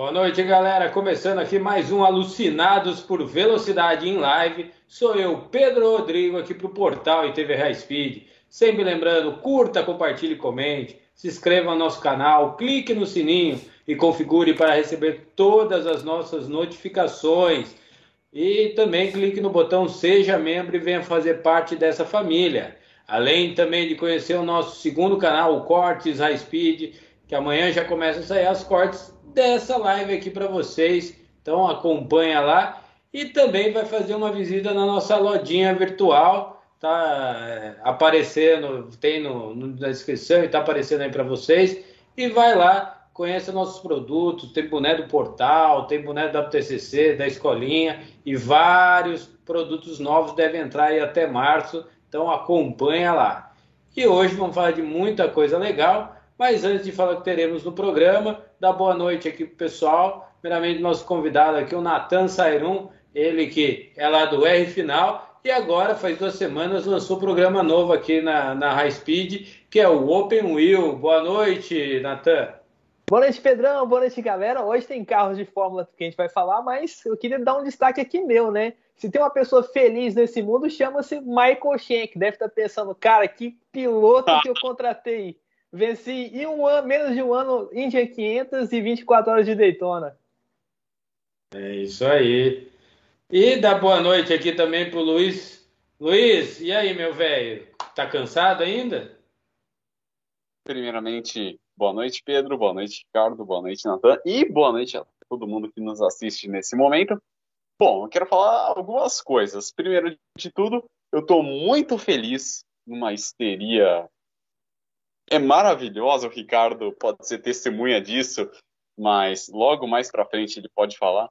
Boa noite, galera. Começando aqui mais um Alucinados por Velocidade em Live. Sou eu, Pedro Rodrigo, aqui para o portal e TV High Speed. Sempre lembrando, curta, compartilhe comente. Se inscreva no nosso canal, clique no sininho e configure para receber todas as nossas notificações. E também clique no botão Seja Membro e venha fazer parte dessa família. Além também de conhecer o nosso segundo canal, o Cortes High Speed, que amanhã já começa a sair as cortes dessa live aqui para vocês. Então acompanha lá e também vai fazer uma visita na nossa lojinha virtual. Tá é, aparecendo, tem no, na descrição e tá aparecendo aí para vocês. E vai lá, conheça nossos produtos. Tem boné do portal, tem boné da UTCC, da escolinha e vários produtos novos devem entrar aí até março. Então acompanha lá. E hoje vamos falar de muita coisa legal. Mas antes de falar o que teremos no programa, dá boa noite aqui pro pessoal. Primeiramente, nosso convidado aqui, o Natan Sairum, ele que é lá do R Final e agora, faz duas semanas, lançou um programa novo aqui na, na High Speed, que é o Open Wheel. Boa noite, Natan. Boa noite, Pedrão. Boa noite, galera. Hoje tem carros de Fórmula que a gente vai falar, mas eu queria dar um destaque aqui meu, né? Se tem uma pessoa feliz nesse mundo, chama-se Michael Schenck. Deve estar pensando, cara, que piloto que eu contratei. Venci em um ano, menos de um ano, India 500 e 24 horas de Daytona. É isso aí. E dá boa noite aqui também pro Luiz. Luiz, e aí, meu velho? Tá cansado ainda? Primeiramente, boa noite, Pedro. Boa noite, Ricardo. Boa noite, Natan. E boa noite a todo mundo que nos assiste nesse momento. Bom, eu quero falar algumas coisas. Primeiro de tudo, eu estou muito feliz numa histeria é maravilhosa, o Ricardo pode ser testemunha disso, mas logo mais para frente ele pode falar.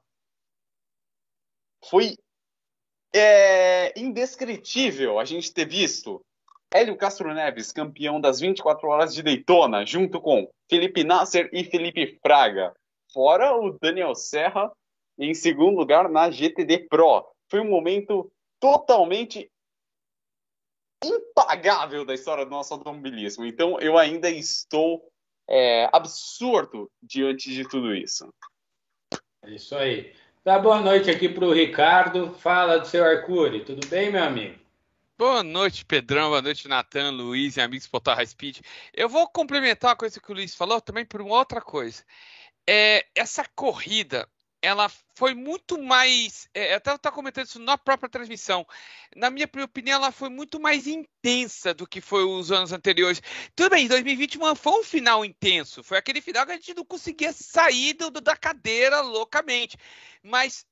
Foi é, indescritível a gente ter visto Hélio Castro Neves, campeão das 24 horas de Daytona, junto com Felipe Nasser e Felipe Fraga. Fora o Daniel Serra em segundo lugar na GTD Pro. Foi um momento totalmente impagável da história do nosso automobilismo. Então eu ainda estou é, absurdo diante de tudo isso. É isso aí. Tá boa noite aqui para o Ricardo. Fala do seu Arcuri. Tudo bem, meu amigo? Boa noite, Pedrão. Boa noite, Natan, Luiz e amigos Portal High Speed. Eu vou complementar a coisa que o Luiz falou também por uma outra coisa. É, essa corrida ela foi muito mais. É, até estava comentando isso na própria transmissão. Na minha opinião, ela foi muito mais intensa do que foi os anos anteriores. Tudo bem, 2021 foi um final intenso. Foi aquele final que a gente não conseguia sair do, da cadeira loucamente. Mas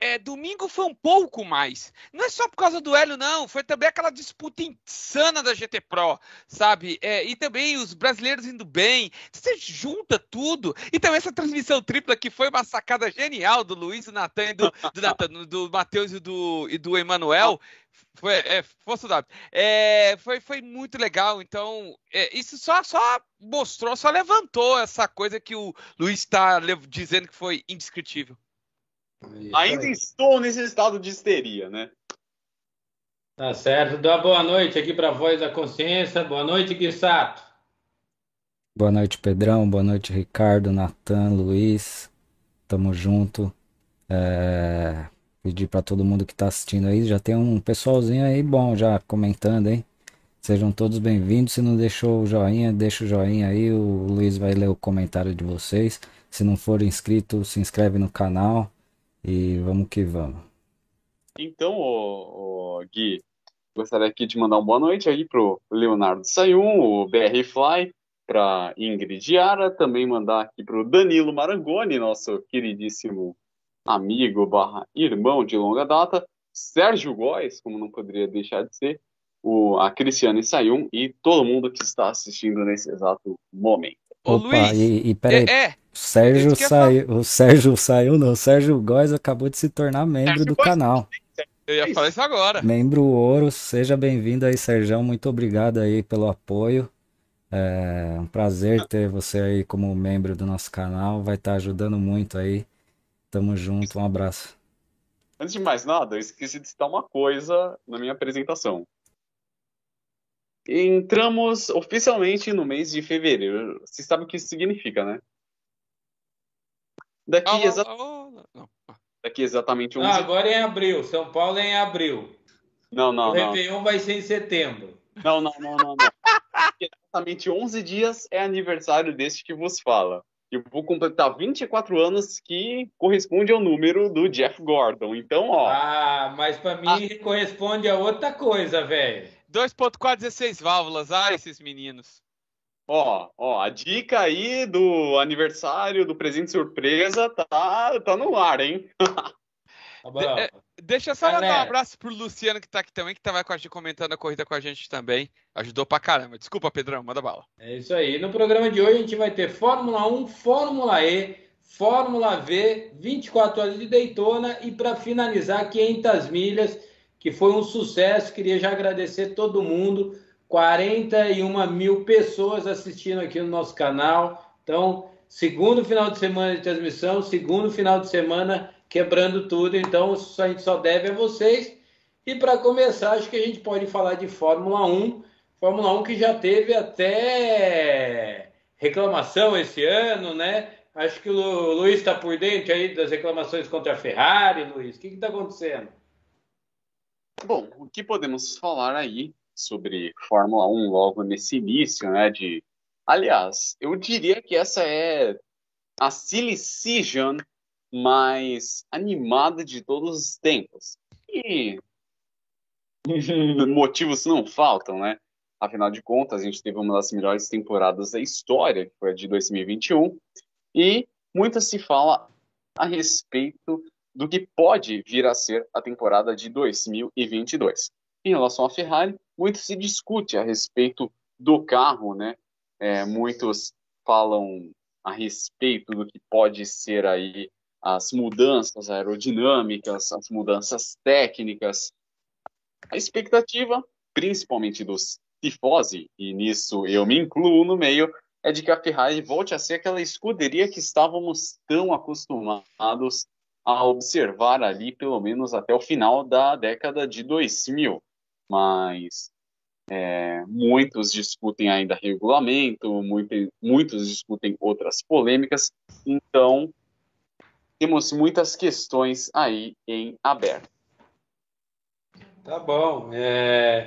é, domingo foi um pouco mais. Não é só por causa do Hélio, não. Foi também aquela disputa insana da GT Pro, sabe? É, e também os brasileiros indo bem. Você junta tudo. E também essa transmissão tripla que foi uma sacada genial do Luiz, do Natan e do, do, do Matheus e do, e do Emanuel. Foi, é. É, foi, foi muito legal. Então, é, isso só, só mostrou, só levantou essa coisa que o Luiz está dizendo que foi indescritível. Ainda estou nesse estado de histeria, né? Tá certo. Dá boa noite aqui para a Voz da Consciência. Boa noite, Guissato. Boa noite, Pedrão. Boa noite, Ricardo, Natan, Luiz. Tamo junto. É... Pedir para todo mundo que tá assistindo aí. Já tem um pessoalzinho aí bom já comentando, hein? Sejam todos bem-vindos. Se não deixou o joinha, deixa o joinha aí. O Luiz vai ler o comentário de vocês. Se não for inscrito, se inscreve no canal. E vamos que vamos. Então, o, Gui, gostaria aqui de mandar uma boa noite aí pro Leonardo Sayum, o BR Fly, para Ingrid Yara, também mandar aqui pro Danilo Marangoni, nosso queridíssimo amigo barra irmão de longa data, Sérgio Góes, como não poderia deixar de ser, o, a Cristiane Sayum e todo mundo que está assistindo nesse exato momento. Ô, Opa, Luiz, e, e peraí, é, é, Sérgio saiu, o Sérgio saiu não, o Sérgio Góes acabou de se tornar membro Sérgio do Góes. canal. Eu ia falar isso agora. Membro Ouro, seja bem-vindo aí, Sérgio, muito obrigado aí pelo apoio. É um prazer ter você aí como membro do nosso canal, vai estar tá ajudando muito aí. Tamo junto, um abraço. Antes de mais nada, eu esqueci de citar uma coisa na minha apresentação. Entramos oficialmente no mês de fevereiro. Você sabe o que isso significa, né? Daqui, Ah, exa- ah, ah, não. daqui exatamente 11 Não, agora é em abril. São Paulo é em abril. Não, não, o não. Réveillon vai ser em setembro. Não, não, não, não, não. Daqui exatamente 11 dias é aniversário deste que vos fala. Eu vou completar 24 anos, que corresponde ao número do Jeff Gordon. Então, ó, Ah, mas pra mim corresponde a outra coisa, velho. 2.4, 16 válvulas. Ah, esses meninos. ó, ó, a dica aí do aniversário, do presente surpresa, tá, tá no ar, hein? Tá bom. É, Deixa eu só mandar um abraço pro Luciano que tá aqui também, que tava com a gente comentando a corrida com a gente também. Ajudou pra caramba. Desculpa, Pedrão, manda bala. É isso aí. No programa de hoje a gente vai ter Fórmula 1, Fórmula E, Fórmula V, 24 horas de Daytona e para finalizar 500 milhas, que foi um sucesso. Queria já agradecer todo mundo. 41 mil pessoas assistindo aqui no nosso canal. Então, segundo final de semana de transmissão, segundo final de semana quebrando tudo. Então, a gente só deve a vocês. E para começar, acho que a gente pode falar de Fórmula 1. Fórmula 1 que já teve até reclamação esse ano, né? Acho que o Lu- Luiz está por dentro aí das reclamações contra a Ferrari, Luiz. O que está acontecendo? Bom, o que podemos falar aí sobre Fórmula 1 logo nesse início, né? De, aliás, eu diria que essa é a silly season mais animada de todos os tempos. E motivos não faltam, né? Afinal de contas, a gente teve uma das melhores temporadas da história, que foi a de 2021, e muito se fala a respeito do que pode vir a ser a temporada de 2022. Em relação à Ferrari, muito se discute a respeito do carro, né? É, muitos falam a respeito do que pode ser aí as mudanças aerodinâmicas, as mudanças técnicas. A expectativa, principalmente dos tifosi, e nisso eu me incluo no meio, é de que a Ferrari volte a ser aquela escuderia que estávamos tão acostumados a observar ali, pelo menos até o final da década de 2000. Mas é, muitos discutem ainda regulamento, muito, muitos discutem outras polêmicas, então temos muitas questões aí em aberto. Tá bom. É,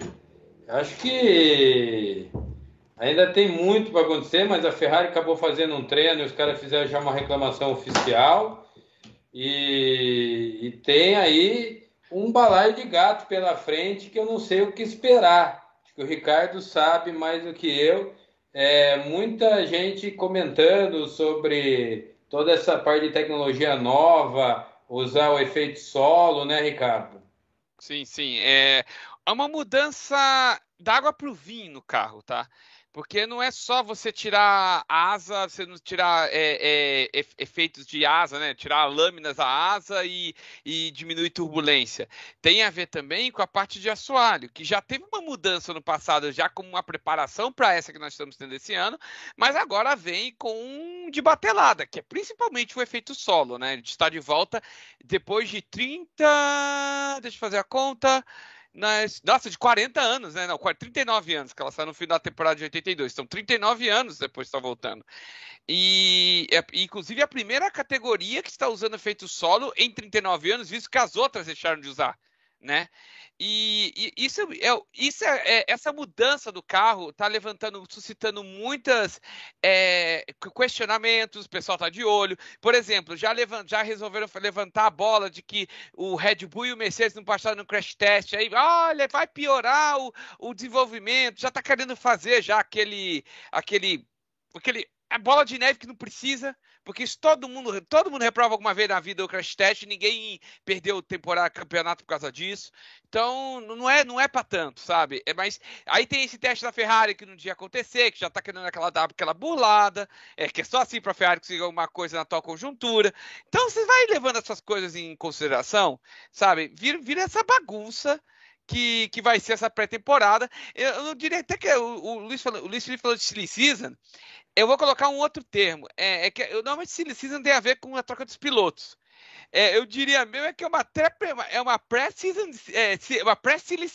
Acho que ainda tem muito para acontecer, mas a Ferrari acabou fazendo um treino e os caras fizeram já uma reclamação oficial. E, e tem aí um balaio de gato pela frente que eu não sei o que esperar. Acho que o Ricardo sabe mais do que eu. É, muita gente comentando sobre toda essa parte de tecnologia nova, usar o efeito solo, né, Ricardo? Sim, sim. É é uma mudança da água para o vinho no carro, tá? Porque não é só você tirar asa, você não tirar é, é, efeitos de asa, né? Tirar lâminas da asa e, e diminuir turbulência. Tem a ver também com a parte de assoalho, que já teve uma mudança no passado, já como uma preparação para essa que nós estamos tendo esse ano, mas agora vem com um de batelada, que é principalmente o efeito solo, né? A gente está de volta depois de 30. Deixa eu fazer a conta nas, nossa, de 40 anos, né? Não, 39 anos, que ela saiu no fim da temporada de 82. Então, 39 anos depois está voltando. E, é, inclusive, a primeira categoria que está usando efeito solo em 39 anos, visto que as outras deixaram de usar, né? E, e isso, é, isso é, é, essa mudança do carro está levantando, suscitando muitas é, questionamentos, o pessoal está de olho. Por exemplo, já, levant, já resolveram levantar a bola de que o Red Bull e o Mercedes não passaram no crash test, aí, olha, vai piorar o, o desenvolvimento, já está querendo fazer já aquele, aquele, aquele a bola de neve que não precisa, porque isso todo mundo, todo mundo reprova alguma vez na vida o crash test, ninguém perdeu temporada, campeonato por causa disso. Então, não é, não é para tanto, sabe? É, mas aí tem esse teste da Ferrari que não devia acontecer, que já tá querendo aquela dar aquela burlada, é que é só assim para Ferrari conseguir alguma coisa na atual conjuntura. Então, você vai levando essas coisas em consideração, sabe? Vira, vira essa bagunça que, que vai ser essa pré-temporada. Eu, eu diria até que o, o Luiz falou, o Luiz Felipe falou de silly season. Eu vou colocar um outro termo. É, é que eu, normalmente silly season tem a ver com a troca dos pilotos. É, eu diria mesmo é que é uma é uma pré-season, é, uma pré-silly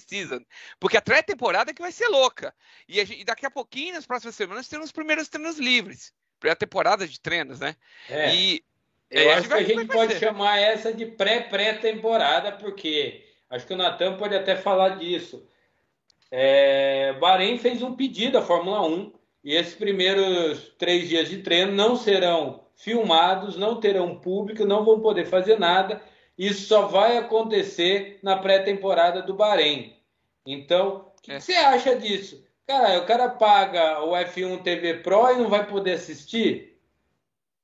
season, porque a pré-temporada é que vai ser louca. E, a e, daqui a pouquinho, nas próximas semanas, temos os primeiros treinos livres. pré-temporada de treinos, né? É. E eu é, acho que a gente pode chamar essa de pré-pré-temporada, porque acho que o Natan pode até falar disso. É, Bahrein fez um pedido à Fórmula 1 e esses primeiros três dias de treino não serão filmados, não terão público, não vão poder fazer nada. Isso só vai acontecer na pré-temporada do Bahrein. Então, o que, é. que você acha disso? Cara, o cara paga o F1 TV Pro e não vai poder assistir?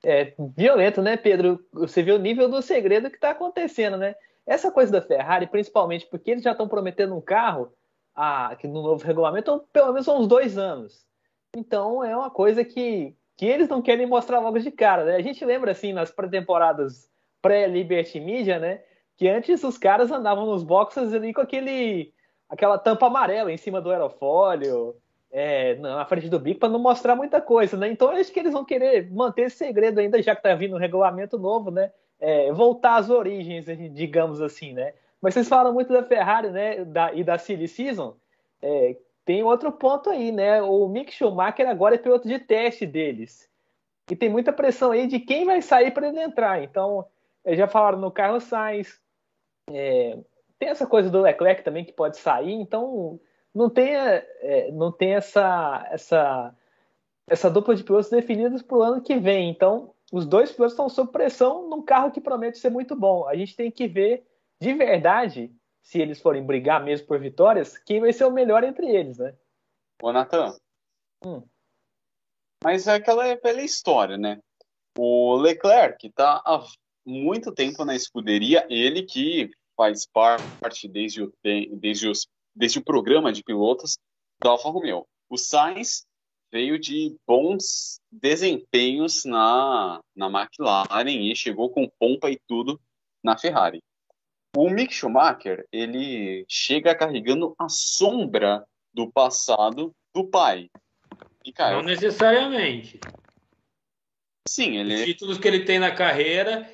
É violento, né, Pedro? Você vê o nível do segredo que está acontecendo, né? Essa coisa da Ferrari, principalmente porque eles já estão prometendo um carro a, que no novo regulamento, pelo menos uns dois anos. Então é uma coisa que, que eles não querem mostrar logo de cara. Né? A gente lembra assim nas pré-temporadas pré-Liberty Media, né? Que antes os caras andavam nos boxes ali com aquele aquela tampa amarela em cima do aerofólio, é, na frente do bico, para não mostrar muita coisa, né? Então acho que eles vão querer manter esse segredo ainda, já que tá vindo um regulamento novo, né? É, voltar às origens, digamos assim, né? Mas vocês falam muito da Ferrari, né? Da, e da Silly Season. É, tem outro ponto aí, né? O Mick Schumacher agora é piloto de teste deles. E tem muita pressão aí de quem vai sair para ele entrar. Então, já falaram no Carlos Sainz. É, tem essa coisa do Leclerc também que pode sair. Então, não tem, é, não tem essa, essa, essa dupla de pilotos definidos para o ano que vem. Então, os dois pilotos estão sob pressão num carro que promete ser muito bom. A gente tem que ver de verdade, se eles forem brigar mesmo por vitórias, quem vai ser o melhor entre eles, né? Ô, Natan. Hum. Mas é aquela velha história, né? O Leclerc está há muito tempo na escuderia, ele que faz parte desde o, desde, os, desde o programa de pilotos da Alfa Romeo. O Sainz veio de bons desempenhos na, na McLaren e chegou com pompa e tudo na Ferrari. O Mick Schumacher, ele chega carregando a sombra do passado do pai. E, cara, Não necessariamente. Sim, ele... Os títulos que ele tem na carreira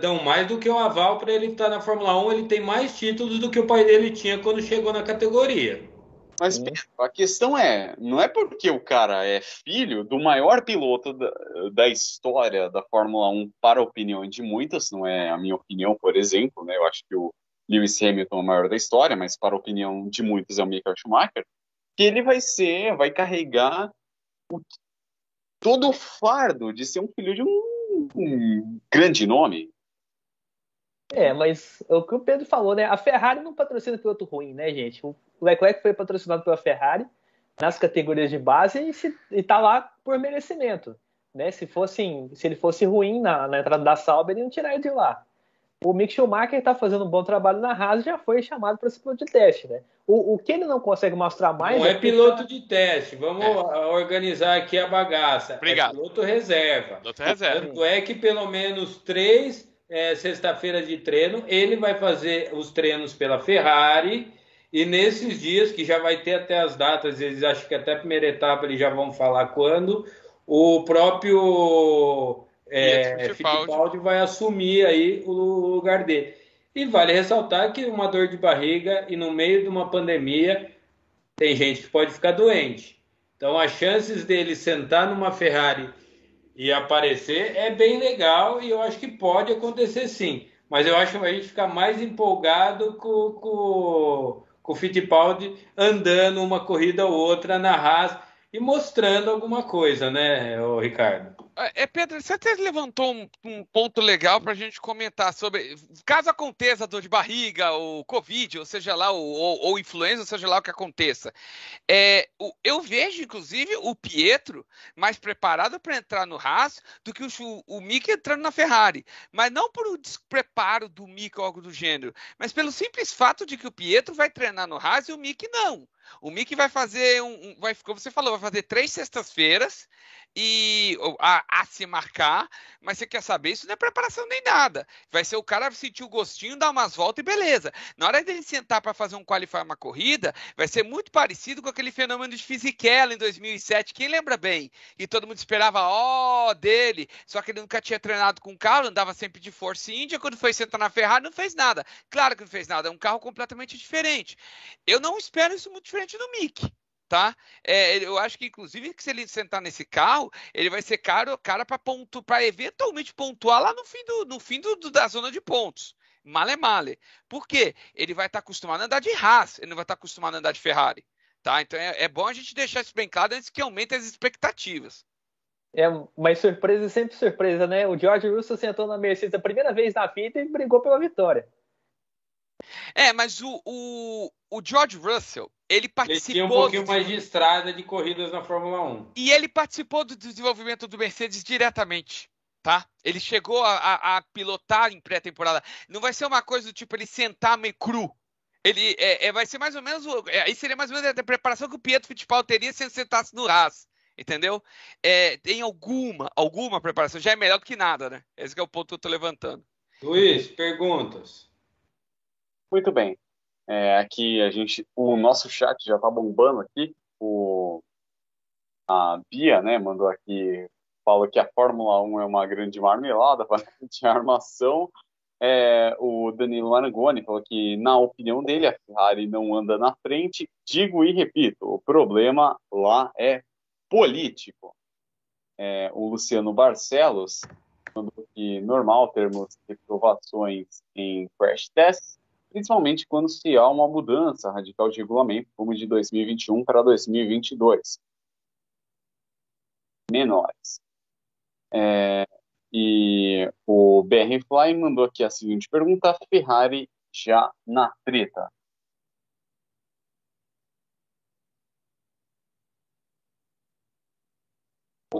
dão mais do que um aval para ele estar na Fórmula 1. Ele tem mais títulos do que o pai dele tinha quando chegou na categoria. Mas a questão é, não é porque o cara é filho do maior piloto da, da, história da Fórmula 1 para a opinião de muitas, não é a minha opinião, por exemplo, né? Eu acho que o Lewis Hamilton é o maior da história, mas para a opinião de muitos é o Michael Schumacher, que ele vai ser, vai carregar o, todo o fardo de ser um filho de um, um grande nome, é, mas o que o Pedro falou, né? A Ferrari não patrocina piloto ruim, né, gente? O Leclerc foi patrocinado pela Ferrari nas categorias de base e, se, e tá lá por merecimento. Né? Se, fosse, se ele fosse ruim na, na entrada da Sauber, ele não tiraria de lá. O Mick Schumacher está fazendo um bom trabalho na Haas e já foi chamado para ser piloto de teste. Né? O, o que ele não consegue mostrar mais. Não é, é piloto de teste. Vamos é. organizar aqui a bagaça. É Obrigado. É piloto reserva. Piloto reserva. Tanto é que pelo menos três é, sexta-feira de treino, ele vai fazer os treinos pela Ferrari. E nesses dias, que já vai ter até as datas, eles acham que até a primeira etapa eles já vão falar quando, o próprio é, Fittipaldi vai assumir aí o lugar dele. E vale ressaltar que uma dor de barriga e no meio de uma pandemia tem gente que pode ficar doente. Então as chances dele sentar numa Ferrari e aparecer é bem legal e eu acho que pode acontecer sim. Mas eu acho que a gente fica mais empolgado com, com, com o Fittipaldi andando uma corrida ou outra na Haas e mostrando alguma coisa, né, Ricardo? É, Pedro, você até levantou um, um ponto legal para a gente comentar sobre. Caso aconteça dor de barriga, ou Covid, ou seja lá, ou, ou, ou influenza, ou seja lá o que aconteça. É, o, eu vejo, inclusive, o Pietro mais preparado para entrar no Haas do que o, o Mick entrando na Ferrari. Mas não por o despreparo do Mick ou algo do gênero, mas pelo simples fato de que o Pietro vai treinar no Haas e o Mick não. O Mick vai fazer um, vai, como você falou, vai fazer três sextas-feiras e a, a, se marcar, mas você quer saber, isso não é preparação nem nada. Vai ser o cara sentir o gostinho, dar umas voltas e beleza. Na hora dele sentar para fazer um qualify uma corrida, vai ser muito parecido com aquele fenômeno de Fisichella em 2007, quem lembra bem? E todo mundo esperava ó oh, dele, só que ele nunca tinha treinado com carro, andava sempre de Force India, quando foi sentar na Ferrari não fez nada. Claro que não fez nada, é um carro completamente diferente. Eu não espero isso muito diferente do Mick. tá? É, eu acho que, inclusive, que se ele sentar nesse carro, ele vai ser caro, cara para ponto, para eventualmente pontuar lá no fim, do, no fim do, do, da zona de pontos. Male male. Por quê? Ele vai estar tá acostumado a andar de Haas, ele não vai estar tá acostumado a andar de Ferrari. Tá? Então é, é bom a gente deixar isso bem claro antes que aumente as expectativas. É, mas surpresa sempre surpresa, né? O George Russell sentou na Mercedes a primeira vez na fita e brigou pela vitória. É, mas o, o, o George Russell, ele participou. Ele tinha um pouquinho do... mais de estrada de corridas na Fórmula 1. E ele participou do desenvolvimento do Mercedes diretamente. Tá? Ele chegou a, a, a pilotar em pré-temporada. Não vai ser uma coisa do tipo ele sentar meio cru. Ele é, é vai ser mais ou menos. É, aí seria mais ou menos a preparação que o Pietro Fittipaldi teria se ele sentasse no Haas. Entendeu? É, tem alguma, alguma preparação. Já é melhor do que nada, né? Esse é o ponto que eu estou levantando. Luiz, perguntas. Muito bem. É, aqui a gente, o nosso chat já está bombando aqui. O, a Bia, né, mandou aqui, falou que a Fórmula 1 é uma grande marmelada, de armação. É, o Danilo Arangoni falou que, na opinião dele, a Ferrari não anda na frente. Digo e repito, o problema lá é político. É, o Luciano Barcelos falou que normal termos reprovações em crash tests, principalmente quando se há uma mudança radical de regulamento, como de 2021 para 2022. Menores. É, e o BR Fly mandou aqui a seguinte pergunta: Ferrari já na treta?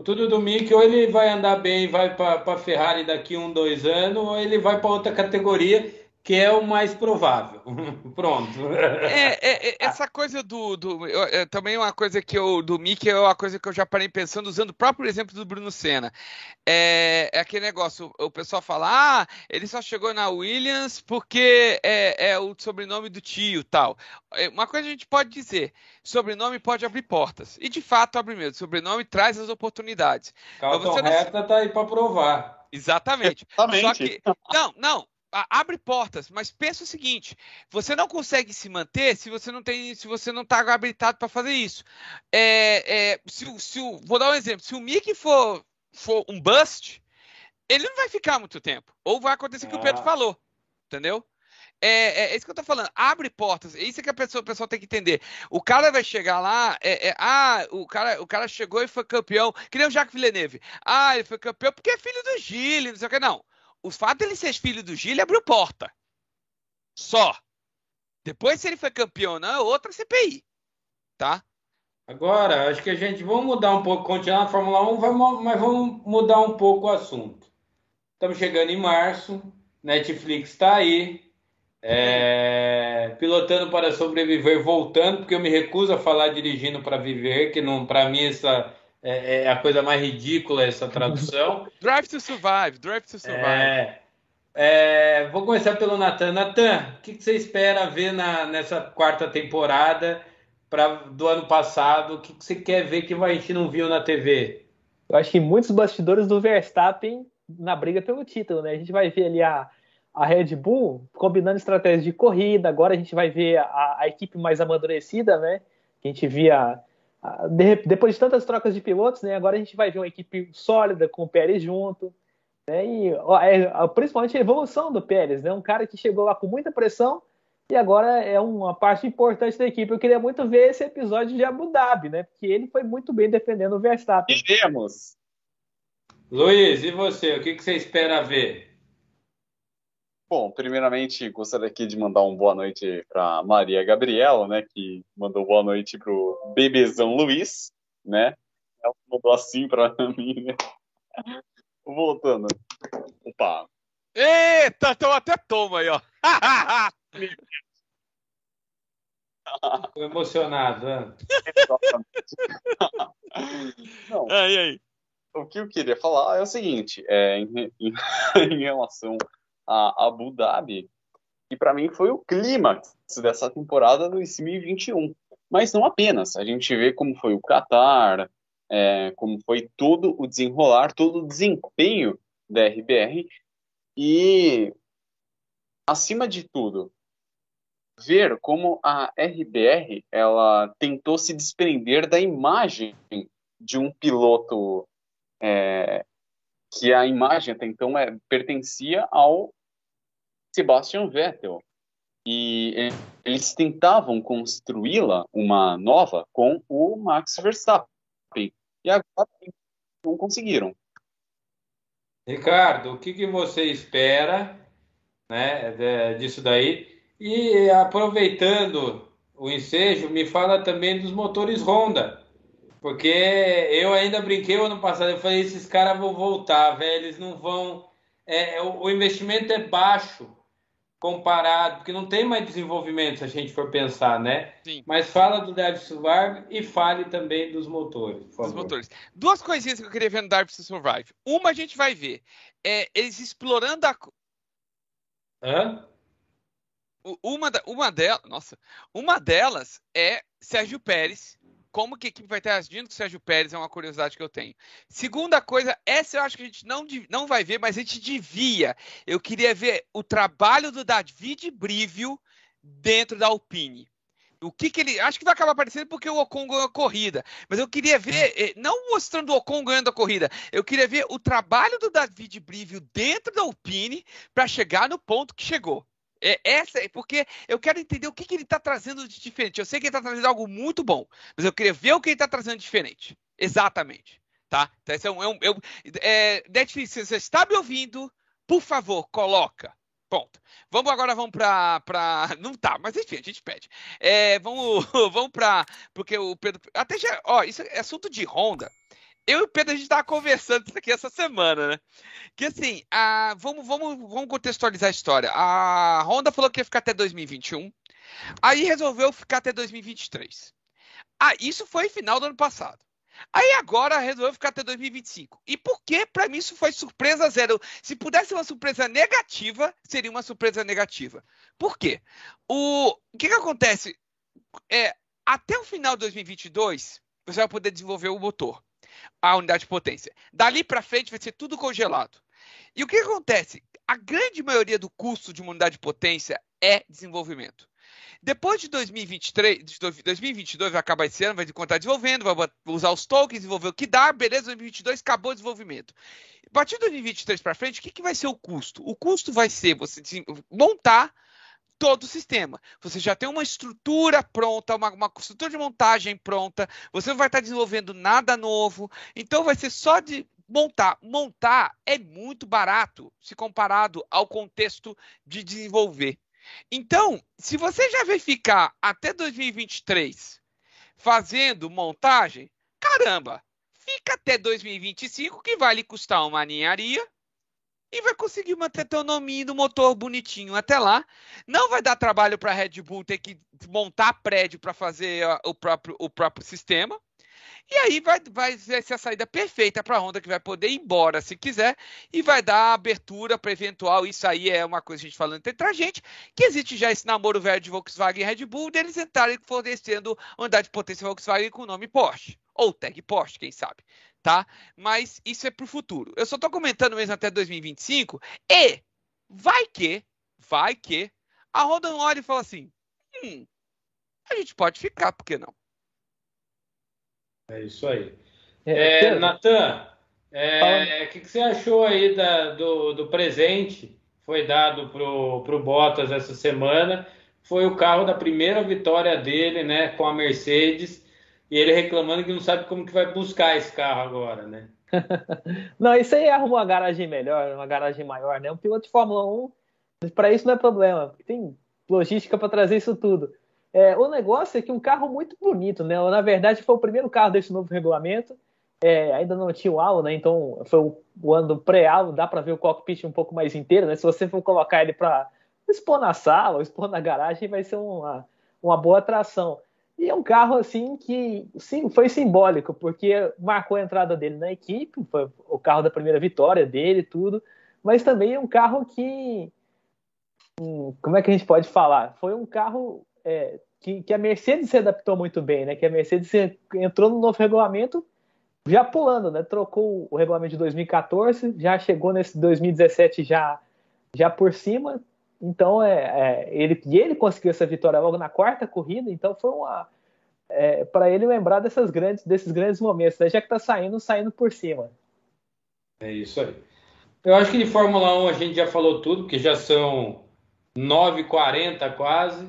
Tudo do Mick, ou ele vai andar bem vai para a Ferrari daqui um, dois anos, ou ele vai para outra categoria que é o mais provável. Pronto. É, é, é, essa coisa do. do é, também uma coisa que eu. Do Mickey é uma coisa que eu já parei pensando, usando o próprio exemplo do Bruno Senna. É, é aquele negócio, o pessoal fala, ah, ele só chegou na Williams porque é, é o sobrenome do tio tal. É, uma coisa a gente pode dizer: sobrenome pode abrir portas. E de fato abre mesmo. Sobrenome traz as oportunidades. Carlton você não... Reta tá aí para provar. Exatamente. Exatamente. Só que. Não, não abre portas, mas pensa o seguinte: você não consegue se manter se você não tem, se você não está habilitado para fazer isso. É, é, se, se, vou dar um exemplo: se o Mickey for, for um bust, ele não vai ficar muito tempo, ou vai acontecer o que o Pedro ah. falou, entendeu? É, é, é, isso que eu tô falando. Abre portas. É isso que a pessoa, pessoa tem que entender. O cara vai chegar lá. É, é, ah, o cara, o cara chegou e foi campeão. Que nem o Jacques Villeneuve. Ah, ele foi campeão porque é filho do Gilles, não sei o que. Não o fato dele ser filho do Gil abriu porta. Só. Depois, se ele foi campeão não, é outra CPI. Tá? Agora, acho que a gente vamos mudar um pouco, continuar na Fórmula 1, mas vamos mudar um pouco o assunto. Estamos chegando em março, Netflix está aí, é, pilotando para sobreviver, voltando, porque eu me recuso a falar dirigindo para viver, que não, para mim essa é, é, a coisa mais ridícula essa tradução. drive to Survive, Drive to Survive. É, é, vou começar pelo Natan. Natan, o que, que, você espera ver na, nessa quarta temporada pra, do ano passado? O que, que, você quer ver que a gente não viu na TV? Eu acho que muitos bastidores do Verstappen na briga pelo título, né? A gente vai ver ali a, a Red Bull combinando estratégias de corrida, agora a gente vai ver a, a equipe mais amadurecida, né? Que a gente via depois de tantas trocas de pilotos, né, agora a gente vai ver uma equipe sólida com o Pérez junto. Né, e é, principalmente a evolução do Pérez, né, um cara que chegou lá com muita pressão e agora é uma parte importante da equipe. Eu queria muito ver esse episódio de Abu Dhabi, né, porque ele foi muito bem defendendo o Verstappen. Iremos. Luiz, e você? O que, que você espera ver? Bom, primeiramente gostaria aqui de mandar uma boa noite para Maria Gabriela, né, que mandou boa noite pro bebezão Luiz, né? Ela mandou assim para mim, né? Voltando. Opa. Eita, então até toma aí, ó. Tô emocionado, né? Não. Aí, aí. O que eu queria falar é o seguinte, é, em, em, em relação a Abu Dhabi, e para mim foi o clímax dessa temporada 2021. Mas não apenas, a gente vê como foi o Qatar, é, como foi todo o desenrolar, todo o desempenho da RBR, e acima de tudo, ver como a RBR ela tentou se desprender da imagem de um piloto é, que a imagem até então é, pertencia ao Sebastian Vettel. E eles tentavam construí-la, uma nova, com o Max Verstappen. E agora não conseguiram. Ricardo, o que, que você espera né, disso daí? E aproveitando o ensejo, me fala também dos motores Honda. Porque eu ainda brinquei ano passado, eu falei, esses caras vão voltar, velho, eles não vão. É, o, o investimento é baixo comparado, porque não tem mais desenvolvimento se a gente for pensar, né? Sim. Mas fala do Drive Survive e fale também dos motores, por favor. Dos motores. Duas coisinhas que eu queria ver no Drive Survive. Uma a gente vai ver, é eles explorando a Hã? Uma, uma delas, nossa, uma delas é Sérgio Pérez como que a equipe vai estar agindo com o Sérgio Pérez é uma curiosidade que eu tenho. Segunda coisa, essa eu acho que a gente não, não vai ver, mas a gente devia. Eu queria ver o trabalho do David Brivio dentro da Alpine. O que, que ele. Acho que vai acabar aparecendo porque o Ocon ganhou a corrida. Mas eu queria ver, eh, não mostrando o Ocon ganhando a corrida, eu queria ver o trabalho do David Brivio dentro da Alpine para chegar no ponto que chegou. É, essa é porque eu quero entender o que, que ele está trazendo de diferente. Eu sei que ele está trazendo algo muito bom, mas eu queria ver o que ele está trazendo de diferente. Exatamente. Tá? Então, esse é um. É um é, Netflix, se você está me ouvindo, por favor, coloca. Ponto. Vamos agora, vamos para. Pra... Não tá, mas enfim, a gente pede. É, vamos vamos para. Porque o Pedro. Até já. Ó, isso é assunto de Honda eu e o Pedro, a gente estava conversando isso aqui essa semana, né? Que assim, a, vamos, vamos, vamos contextualizar a história. A Honda falou que ia ficar até 2021, aí resolveu ficar até 2023. Ah, isso foi final do ano passado. Aí agora resolveu ficar até 2025. E por que, para mim, isso foi surpresa zero? Se pudesse ser uma surpresa negativa, seria uma surpresa negativa. Por quê? O, o que, que acontece? É, até o final de 2022, você vai poder desenvolver o motor a unidade de potência. Dali para frente vai ser tudo congelado. E o que acontece? A grande maioria do custo de uma unidade de potência é desenvolvimento. Depois de 2023, de 2022 vai acabar esse ano, vai continuar desenvolvendo, vai usar os tokens, desenvolver o que dá, beleza, 2022 acabou o desenvolvimento. A partir de 2023 para frente, o que, que vai ser o custo? O custo vai ser você montar todo o sistema. Você já tem uma estrutura pronta, uma, uma estrutura de montagem pronta, você não vai estar desenvolvendo nada novo, então vai ser só de montar. Montar é muito barato se comparado ao contexto de desenvolver. Então, se você já vai ficar até 2023 fazendo montagem, caramba, fica até 2025 que vai lhe custar uma ninharia e vai conseguir manter autonomia no motor bonitinho até lá. Não vai dar trabalho para a Red Bull ter que montar prédio para fazer o próprio, o próprio sistema. E aí vai, vai ser a saída perfeita para a Honda, que vai poder ir embora se quiser, e vai dar abertura para eventual. Isso aí é uma coisa a gente falando entre a gente, que existe já esse namoro velho de Volkswagen e Red Bull, deles entrarem fornecendo unidade de potência Volkswagen com o nome Porsche, ou tag Porsche, quem sabe tá? Mas isso é para o futuro. Eu só estou comentando mesmo até 2025 e vai que, vai que a Honda olha e fala assim, hum, a gente pode ficar, por que não? É isso aí. É, é, Natan, é, o que, que, você achou aí da, do, do presente foi dado pro, pro Bottas essa semana? Foi o carro da primeira vitória dele, né, com a Mercedes e ele reclamando que não sabe como que vai buscar esse carro agora, né? não, isso aí arruma uma garagem melhor, uma garagem maior, né? Um piloto de Fórmula 1, para isso não é problema, tem logística para trazer isso tudo. É, o negócio é que um carro muito bonito, né? Na verdade, foi o primeiro carro desse novo regulamento. É, ainda não tinha o halo, né? Então foi o, ano pré-halo, dá para ver o cockpit um pouco mais inteiro, né? Se você for colocar ele para expor na sala, expor na garagem, vai ser uma, uma boa atração. E é um carro assim que sim, foi simbólico, porque marcou a entrada dele na equipe, foi o carro da primeira vitória dele, tudo, mas também é um carro que. Hum, como é que a gente pode falar? Foi um carro é, que, que, a Mercedes se adaptou muito bem, né? Que a Mercedes entrou no novo regulamento já pulando, né? Trocou o regulamento de 2014, já chegou nesse 2017 já, já por cima, Então, é, é, ele, e ele conseguiu essa vitória logo na quarta corrida, então foi uma. É, para ele lembrar dessas grandes, desses grandes momentos, né? já que está saindo, saindo por cima. É isso aí. Eu acho que de Fórmula 1 a gente já falou tudo, porque já são 9h40 quase.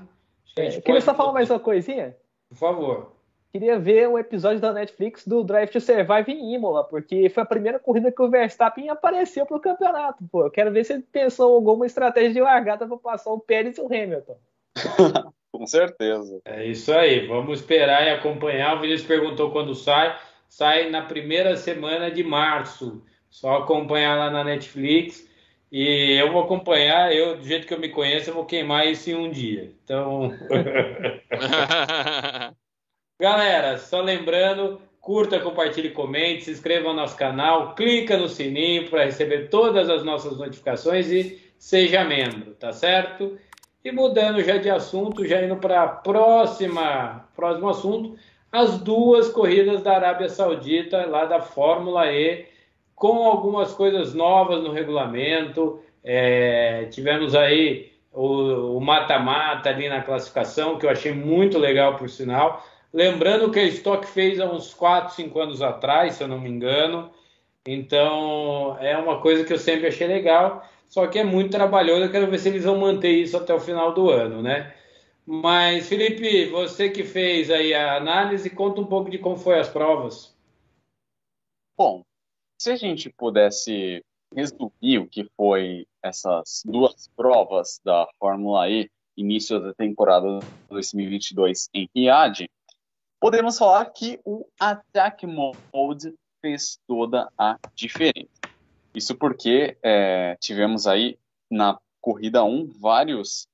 É, queria só falar mais uma coisinha? Por favor. Queria ver o episódio da Netflix do Drive to Survive em Imola, porque foi a primeira corrida que o Verstappen apareceu para o campeonato. Pô, eu quero ver se ele pensou alguma estratégia de largada para passar o Pérez e o Hamilton. Com certeza. É isso aí. Vamos esperar e acompanhar. O Vinícius perguntou quando sai. Sai na primeira semana de março. Só acompanhar lá na Netflix. E eu vou acompanhar, eu, do jeito que eu me conheço, eu vou queimar isso em um dia. Então. Galera, só lembrando, curta, compartilhe, comente, se inscreva no nosso canal, clica no sininho para receber todas as nossas notificações e seja membro, tá certo? E mudando já de assunto, já indo para próxima próximo assunto, as duas corridas da Arábia Saudita lá da Fórmula E com algumas coisas novas no regulamento. É, tivemos aí o mata-mata ali na classificação, que eu achei muito legal, por sinal. Lembrando que a Stock fez há uns 4, 5 anos atrás, se eu não me engano. Então, é uma coisa que eu sempre achei legal, só que é muito trabalhoso. Eu quero ver se eles vão manter isso até o final do ano, né? Mas, Felipe, você que fez aí a análise, conta um pouco de como foi as provas. Bom, se a gente pudesse resumir o que foi essas duas provas da Fórmula E, início da temporada 2022 em Riad, podemos falar que o Attack Mode fez toda a diferença. Isso porque é, tivemos aí na corrida 1 vários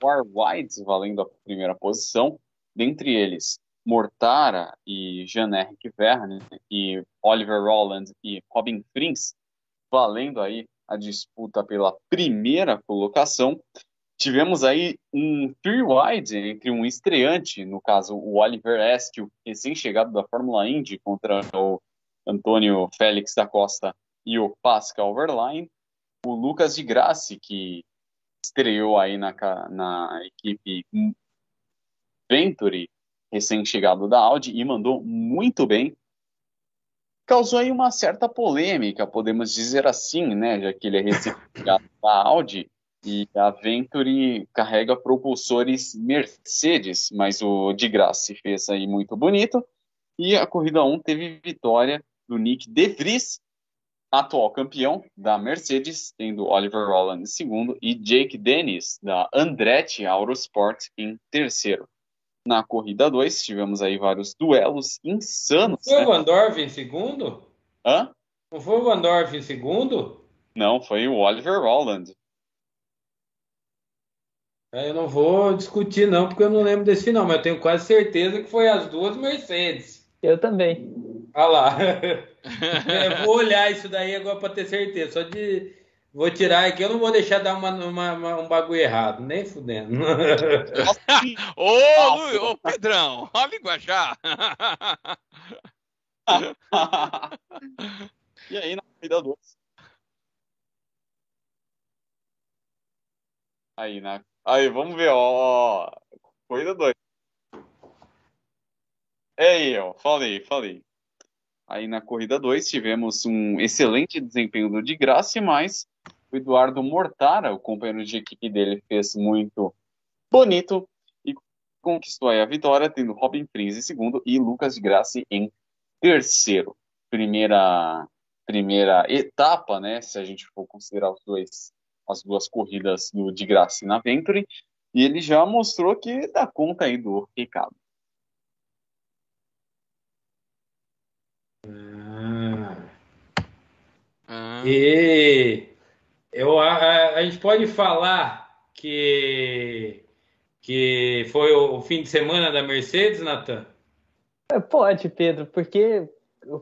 four wides valendo a primeira posição, dentre eles Mortara e Jean-Eric Verne e Oliver Rowland e Robin Frins, valendo aí a disputa pela primeira colocação. Tivemos aí um three wide entre um estreante, no caso o Oliver Askew, recém-chegado da Fórmula Indy, contra o Antônio Félix da Costa e o Pascal Verlaine, o Lucas de Grassi, que estreou aí na, na equipe Venturi, recém-chegado da Audi e mandou muito bem. Causou aí uma certa polêmica, podemos dizer assim, né, já que ele é recém-chegado da Audi e a Venturi carrega propulsores Mercedes, mas o de graça fez aí muito bonito. E a corrida 1 teve vitória do Nick De Vries, atual campeão da Mercedes, tendo Oliver Rowland em segundo e Jake Dennis da Andretti Autosport em terceiro na corrida 2. Tivemos aí vários duelos insanos. Não foi né? o Van Dorf em segundo? Hã? Não foi o Van Dorf em segundo? Não, foi o Oliver Rowland. É, eu não vou discutir não, porque eu não lembro desse final, mas eu tenho quase certeza que foi as duas Mercedes. Eu também. Olha lá. eu vou olhar isso daí agora para ter certeza. Só de Vou tirar aqui, eu não vou deixar dar uma, uma, uma um bagulho errado, nem fudendo. ô, ô, Pedrão, olha a linguajar. e aí, na corrida 2? Aí, na... aí, vamos ver, ó. Corrida 2. Aí, ó, falei, falei. Aí na corrida 2 tivemos um excelente desempenho do de graça, mas o Eduardo Mortara, o companheiro de equipe dele, fez muito bonito e conquistou a vitória, tendo Robin Prince em segundo e Lucas de Graça em terceiro. Primeira, primeira etapa, né, se a gente for considerar os dois, as duas corridas do de Graça na Venturi, e ele já mostrou que dá conta aí do Ricardo. Ah. E eu, a, a, gente pode falar que, que foi o, o fim de semana da Mercedes, Nathan? É, pode, Pedro, porque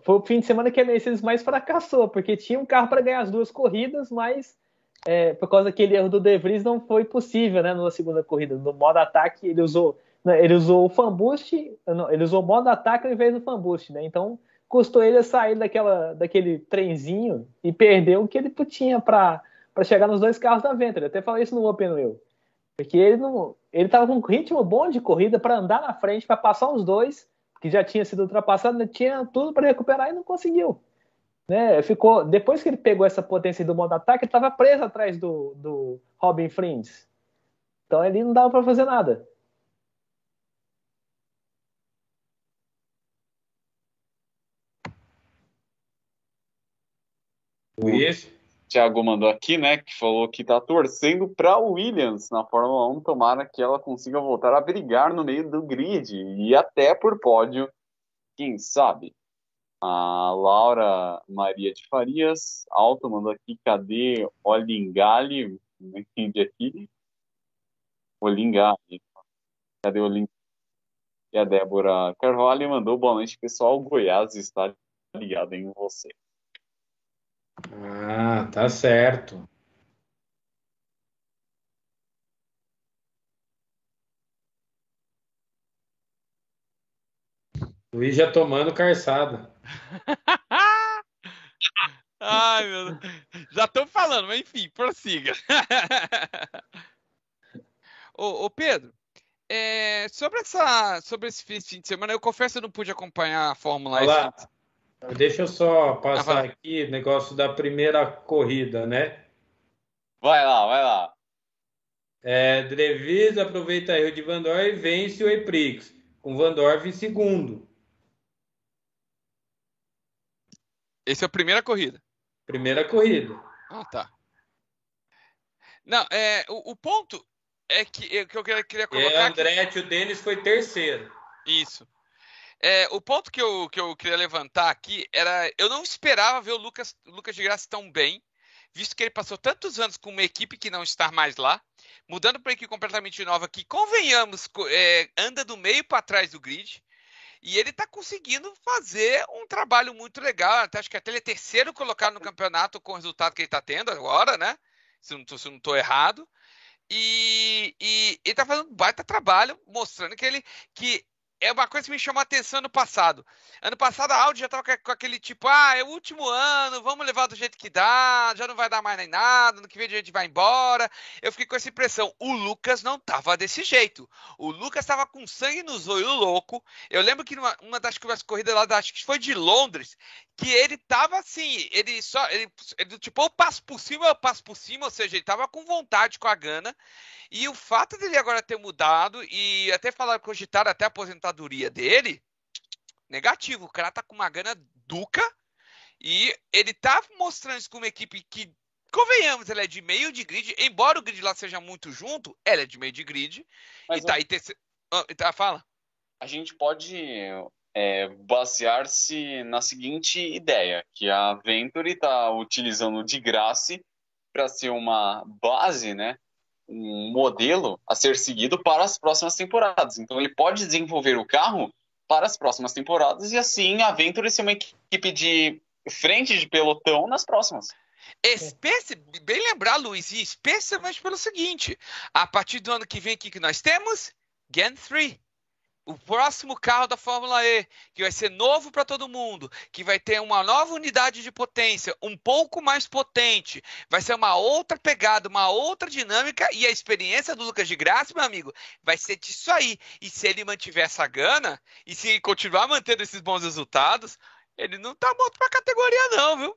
foi o fim de semana que a Mercedes mais fracassou, porque tinha um carro para ganhar as duas corridas, mas é, por causa daquele erro do De Vries não foi possível, né, na segunda corrida. No modo ataque ele usou, né, ele usou o fan boost, não, ele usou o modo ataque ao invés do fan boost, né? Então custou ele sair daquela, daquele trenzinho e perdeu o que ele tinha para chegar nos dois carros da Venturi. Até falei isso no Open Wheel. Porque ele não, ele tava com um ritmo bom de corrida para andar na frente, para passar os dois, que já tinha sido ultrapassado, né? tinha tudo para recuperar e não conseguiu. Né? Ficou, depois que ele pegou essa potência do modo ataque, ele estava preso atrás do, do Robin Friends. Então ele não dava para fazer nada. Luiz? Thiago mandou aqui, né, que falou que tá torcendo para Williams na Fórmula 1, tomara que ela consiga voltar a brigar no meio do grid e até por pódio, quem sabe. A Laura Maria de Farias, Alto, mandou aqui, cadê Olingali? Não entendi aqui. Olingali. Cadê Olingali? E a Débora Carvalho mandou boa noite, pessoal. Goiás está ligado em você. Ah, tá certo. Luiz já tomando carçada. Ai, meu Deus. Já estou falando, mas enfim, prossiga. ô, ô, Pedro, é, sobre, essa, sobre esse fim de semana, eu confesso que eu não pude acompanhar a Fórmula Olá. Deixa eu só passar ah, aqui o negócio da primeira corrida, né? Vai lá, vai lá. É, Drevis aproveita erro de Van Dorn e vence o Eprix, com Van Dorn em segundo. Esse é a primeira corrida. Primeira corrida. Ah, tá. Não, é, o, o ponto é que, é, que eu queria, queria colocar. E Andretti, o Denis foi terceiro. Isso. É, o ponto que eu, que eu queria levantar aqui era. Eu não esperava ver o Lucas, Lucas de Graça tão bem, visto que ele passou tantos anos com uma equipe que não está mais lá, mudando para uma equipe completamente nova que, convenhamos, é, anda do meio para trás do grid. E ele está conseguindo fazer um trabalho muito legal. Até acho que até ele é terceiro colocado no campeonato com o resultado que ele está tendo agora, né? Se não estou errado. E, e ele está fazendo um baita trabalho, mostrando que ele que é uma coisa que me chamou a atenção no passado. Ano passado a Audi já estava com aquele tipo, ah, é o último ano, vamos levar do jeito que dá, já não vai dar mais nem nada, no que vem a gente vai embora. Eu fiquei com essa impressão. O Lucas não estava desse jeito. O Lucas estava com sangue nos olhos louco. Eu lembro que numa uma das corridas lá, acho que foi de Londres, que ele estava assim, ele só, ele, ele tipo, ou passo por cima, ou passo por cima, ou seja, ele estava com vontade, com a gana. E o fato dele agora ter mudado e até falar cogitaram até a aposentadoria dele, negativo. O cara tá com uma gana duca e ele tá mostrando isso com uma equipe que, convenhamos, ela é de meio de grid, embora o grid lá seja muito junto, ela é de meio de grid. Mas e tá aí terceiro. Ah, tá, fala. A gente pode é, basear-se na seguinte ideia, que a Venturi está utilizando de graça para ser uma base, né, um modelo a ser seguido para as próximas temporadas. Então ele pode desenvolver o carro para as próximas temporadas e assim a Venturi ser uma equipe de frente de pelotão nas próximas. Especi... Bem lembrar, Luiz, e especialmente pelo seguinte: a partir do ano que vem, o que nós temos? Gen 3 o próximo carro da Fórmula E, que vai ser novo para todo mundo, que vai ter uma nova unidade de potência, um pouco mais potente, vai ser uma outra pegada, uma outra dinâmica e a experiência do Lucas de Graça, meu amigo, vai ser disso aí. E se ele mantiver essa gana e se continuar mantendo esses bons resultados, ele não tá morto para categoria não, viu?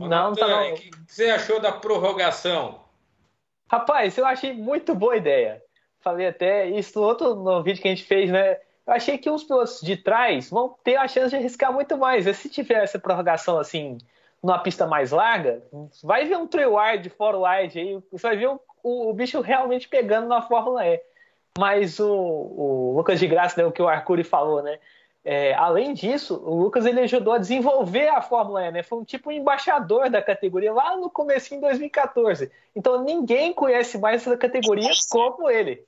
Não, tá não. O que você achou da prorrogação? Rapaz, eu achei muito boa ideia falei até isso no outro no vídeo que a gente fez, né? Eu achei que os pilotos de trás vão ter a chance de arriscar muito mais. E se tiver essa prorrogação assim, numa pista mais larga, vai ver um three wide, four wide aí, você vai ver o, o, o bicho realmente pegando na Fórmula E. Mas o, o Lucas de Graça, né, o que o Arcuri falou, né? É, além disso, o Lucas ele ajudou a desenvolver a Fórmula E, né? Foi um tipo um embaixador da categoria lá no começo em 2014. Então ninguém conhece mais essa categoria como ele.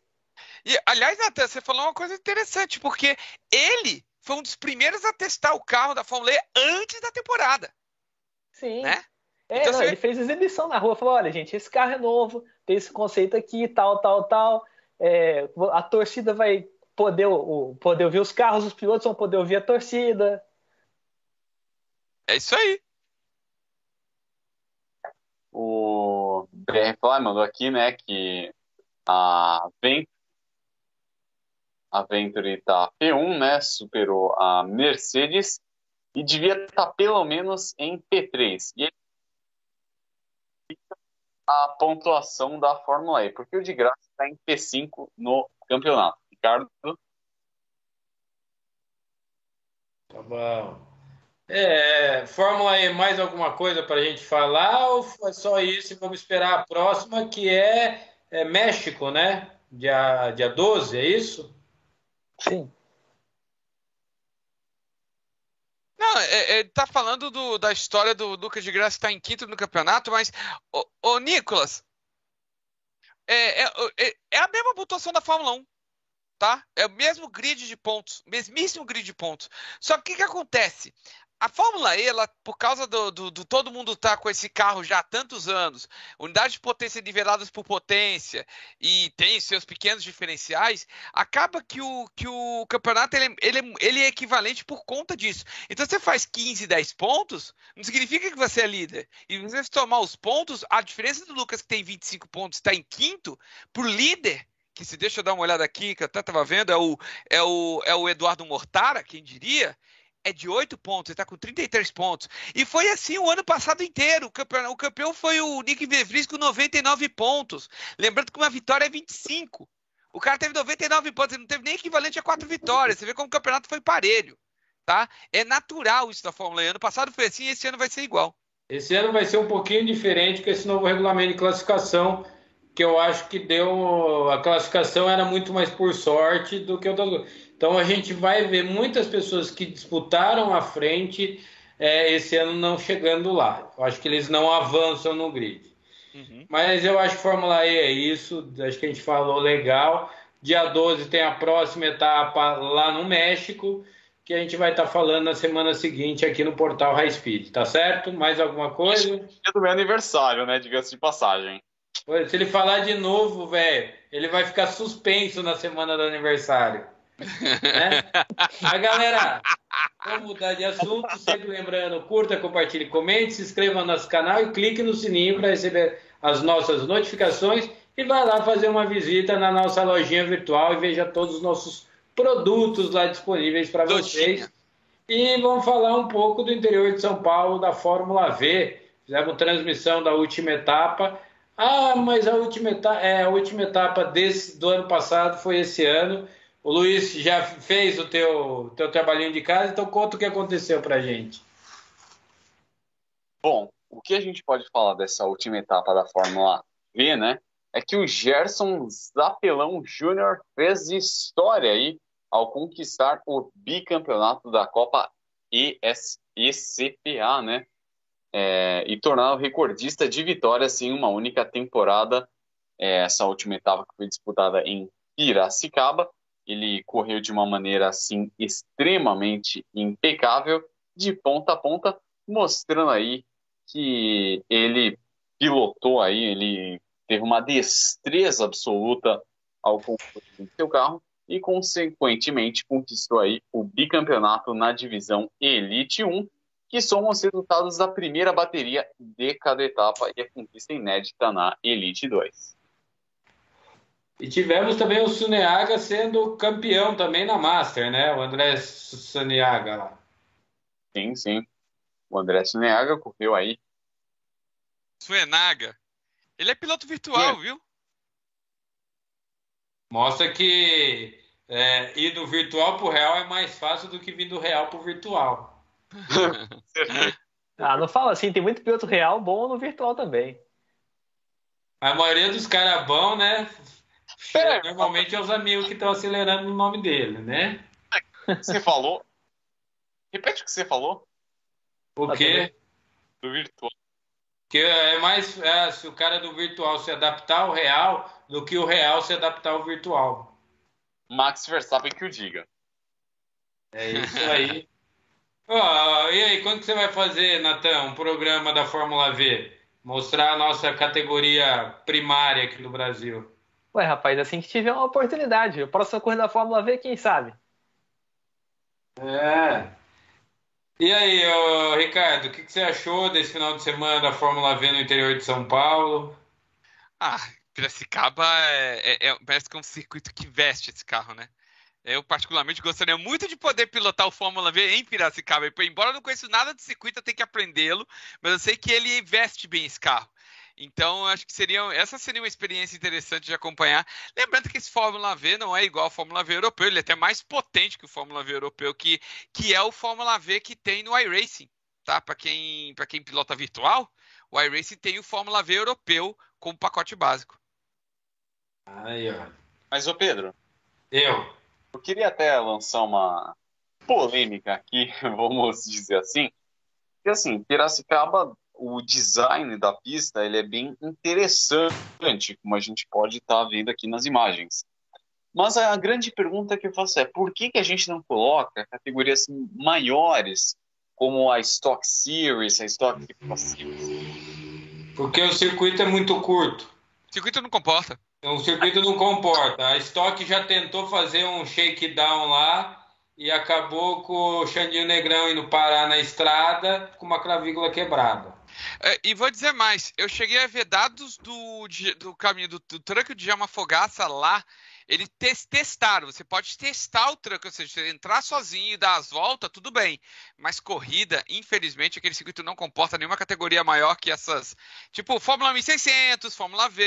E, aliás, Natan, você falou uma coisa interessante, porque ele foi um dos primeiros a testar o carro da Fórmula E antes da temporada. Sim. Né? É, então, não, você... ele fez exibição na rua, falou, olha, gente, esse carro é novo, tem esse conceito aqui, tal, tal, tal. É, a torcida vai poder, o, poder ouvir os carros, os pilotos vão poder ouvir a torcida. É isso aí. O BR mandou aqui, né, que A Venturi, a Venturi tá P1, né? Superou a Mercedes e devia estar tá pelo menos em P3. E a pontuação da Fórmula E, porque o de graça está em P5 no campeonato. Ricardo? Tá bom. É, Fórmula E, mais alguma coisa para a gente falar ou foi só isso vamos esperar a próxima, que é, é México, né? Dia, dia 12, é isso? Sim. Não, é, é, tá falando do, da história do Lucas de Graça estar tá em quinto no campeonato, mas, ô, ô Nicolas, é, é, é, é, a mesma pontuação da Fórmula 1, tá? É o mesmo grid de pontos, mesmíssimo grid de pontos. Só que o que, que acontece? A Fórmula E, ela, por causa do, do, do, todo mundo tá com esse carro já há tantos anos, unidades de potência niveladas por potência e tem seus pequenos diferenciais, acaba que o, que o campeonato ele, ele, ele é equivalente por conta disso. Então você faz 15, 10 pontos, não significa que você é líder. E você tomar os pontos, a diferença do Lucas que tem 25 pontos está em quinto, por líder que se deixa eu dar uma olhada aqui, que eu até estava vendo, é o, é, o, é o Eduardo Mortara, quem diria, é de 8 pontos, ele está com 33 pontos. E foi assim o ano passado inteiro. O campeão, o campeão foi o Nick Vevris com 99 pontos. Lembrando que uma vitória é 25. O cara teve 99 pontos, ele não teve nem equivalente a quatro vitórias. Você vê como o campeonato foi parelho. Tá? É natural isso da Fórmula E. Ano passado foi assim, esse ano vai ser igual. Esse ano vai ser um pouquinho diferente com esse novo regulamento de classificação, que eu acho que deu. A classificação era muito mais por sorte do que outra então a gente vai ver muitas pessoas que disputaram à frente é, esse ano não chegando lá. Eu acho que eles não avançam no grid. Uhum. Mas eu acho que Fórmula E é isso, acho que a gente falou legal. Dia 12 tem a próxima etapa lá no México, que a gente vai estar tá falando na semana seguinte aqui no portal High Speed, tá certo? Mais alguma coisa? É do meu aniversário, né? Diga-se de passagem. Se ele falar de novo, velho, ele vai ficar suspenso na semana do aniversário. Né? A galera, vamos mudar de assunto, sempre lembrando, curta, compartilhe, comente, se inscreva no nosso canal e clique no sininho para receber as nossas notificações e vá lá fazer uma visita na nossa lojinha virtual e veja todos os nossos produtos lá disponíveis para vocês. E vamos falar um pouco do interior de São Paulo, da Fórmula V. Fizemos transmissão da última etapa. Ah, mas a última etapa, é, a última etapa desse, do ano passado foi esse ano. O Luiz já fez o teu, teu trabalhinho de casa, então conta o que aconteceu pra gente. Bom, o que a gente pode falar dessa última etapa da Fórmula V, né? É que o Gerson Zapelão Júnior fez história aí ao conquistar o bicampeonato da Copa ESECPA, né? É, e tornar o recordista de vitórias em uma única temporada. É, essa última etapa que foi disputada em Piracicaba ele correu de uma maneira assim extremamente impecável, de ponta a ponta, mostrando aí que ele pilotou aí, ele teve uma destreza absoluta ao conduzir seu carro e consequentemente conquistou aí o bicampeonato na divisão Elite 1, que são os resultados da primeira bateria de cada etapa e a conquista inédita na Elite 2. E tivemos também o Suneaga sendo campeão também na Master, né? O André Suneaga lá. Sim, sim. O André Suneaga correu aí. Suenaga. Ele é piloto virtual, sim. viu? Mostra que é, ir do virtual pro real é mais fácil do que vir do real pro virtual. ah, não fala assim, tem muito piloto real bom no virtual também. A maioria dos caras bons, né? É, normalmente é os amigos que estão acelerando o nome dele, né? Você falou? Repete o que você falou. O quê? Do virtual. Que é mais é, se o cara do virtual se adaptar ao real do que o real se adaptar ao virtual. Max Verstappen que o diga. É isso aí. oh, e aí, quando que você vai fazer, Natan, um programa da Fórmula V? Mostrar a nossa categoria primária aqui do Brasil. Ué, rapaz, assim que tiver uma oportunidade. O próximo corrida da Fórmula V, quem sabe? É. E aí, ô, Ricardo, o que, que, você achou desse final de semana da Fórmula V no interior de São Paulo? Ah, Piracicaba é, é, é, parece que é um circuito que veste esse carro, né? Eu, particularmente, gostaria muito de poder pilotar o Fórmula V em Piracicaba. Embora eu não conheça nada de circuito, eu tenho que aprendê-lo, mas eu sei que ele veste bem esse carro. Então, acho que seria, essa seria uma experiência interessante de acompanhar. Lembrando que esse Fórmula V não é igual ao Fórmula V europeu, ele é até mais potente que o Fórmula V europeu, que, que é o Fórmula V que tem no iRacing. Tá? Para quem, quem pilota virtual, o iRacing tem o Fórmula V europeu como pacote básico. Aí, ó. Mas, ô Pedro. Eu. Eu queria até lançar uma polêmica aqui, vamos dizer assim. Porque, assim, Piracicaba o design da pista ele é bem interessante, como a gente pode estar tá vendo aqui nas imagens. Mas a grande pergunta que eu faço é por que, que a gente não coloca categorias maiores, como a Stock Series, a Stock Series? Porque o circuito é muito curto. O circuito não comporta. O circuito não comporta. A Stock já tentou fazer um shakedown lá e acabou com o Xandinho Negrão indo parar na estrada com uma clavícula quebrada. É, e vou dizer mais, eu cheguei a ver dados do, do caminho do, do truck de Fogaça lá. Eles testaram, você pode testar o truck, ou seja, você entrar sozinho e dar as voltas, tudo bem. Mas corrida, infelizmente, aquele circuito não comporta nenhuma categoria maior que essas. Tipo, Fórmula 1600, Fórmula V,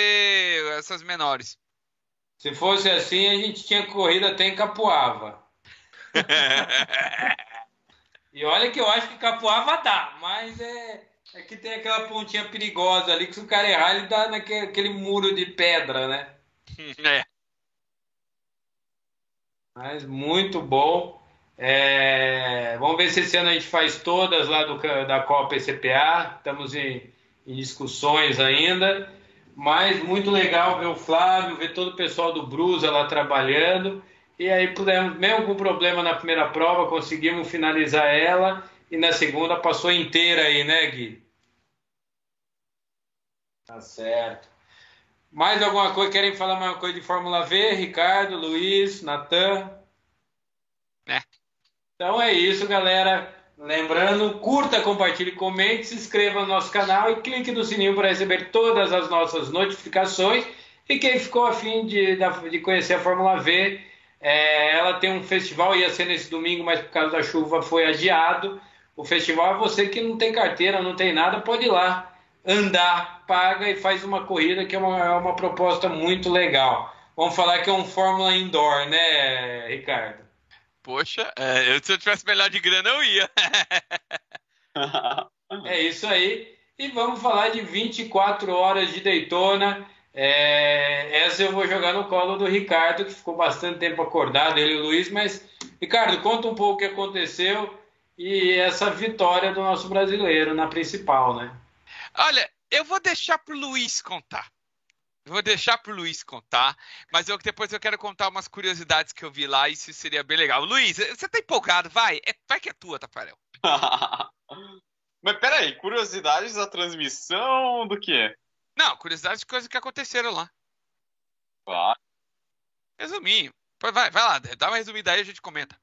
essas menores. Se fosse assim, a gente tinha corrida até em Capuava. e olha que eu acho que Capuava dá, mas é é que tem aquela pontinha perigosa ali que se o cara errar, ele dá naquele muro de pedra, né? É. Mas muito bom. É... Vamos ver se esse ano a gente faz todas lá do, da Copa ECPA. Estamos em, em discussões ainda. Mas muito legal ver o Flávio, ver todo o pessoal do Brusa lá trabalhando. E aí, pudemos, mesmo com problema na primeira prova, conseguimos finalizar ela e na segunda passou inteira aí, né, Gui? Tá certo. Mais alguma coisa? Querem falar mais uma coisa de Fórmula V? Ricardo, Luiz, Natan? É. Então é isso, galera. Lembrando, curta, compartilhe, comente, se inscreva no nosso canal e clique no sininho para receber todas as nossas notificações. E quem ficou afim de, de conhecer a Fórmula V, é, ela tem um festival, ia ser nesse domingo, mas por causa da chuva foi adiado. O festival é você que não tem carteira, não tem nada, pode ir lá andar, paga e faz uma corrida que é uma, é uma proposta muito legal. Vamos falar que é um Fórmula Indoor, né, Ricardo? Poxa, é, se eu tivesse melhor de grana, eu ia. é isso aí. E vamos falar de 24 horas de Daytona. É, essa eu vou jogar no colo do Ricardo, que ficou bastante tempo acordado, ele e o Luiz. Mas, Ricardo, conta um pouco o que aconteceu e essa vitória do nosso brasileiro na principal, né? Olha, eu vou deixar pro Luiz contar. Eu vou deixar pro Luiz contar, mas eu, depois eu quero contar umas curiosidades que eu vi lá, e isso seria bem legal. Luiz, você tá empolgado? Vai, é, vai que é tua, Tafarel. mas peraí, curiosidades da transmissão do quê? Não, curiosidades de coisas que aconteceram lá. Claro. Resuminho. Vai, vai lá, dá uma resumida aí e a gente comenta.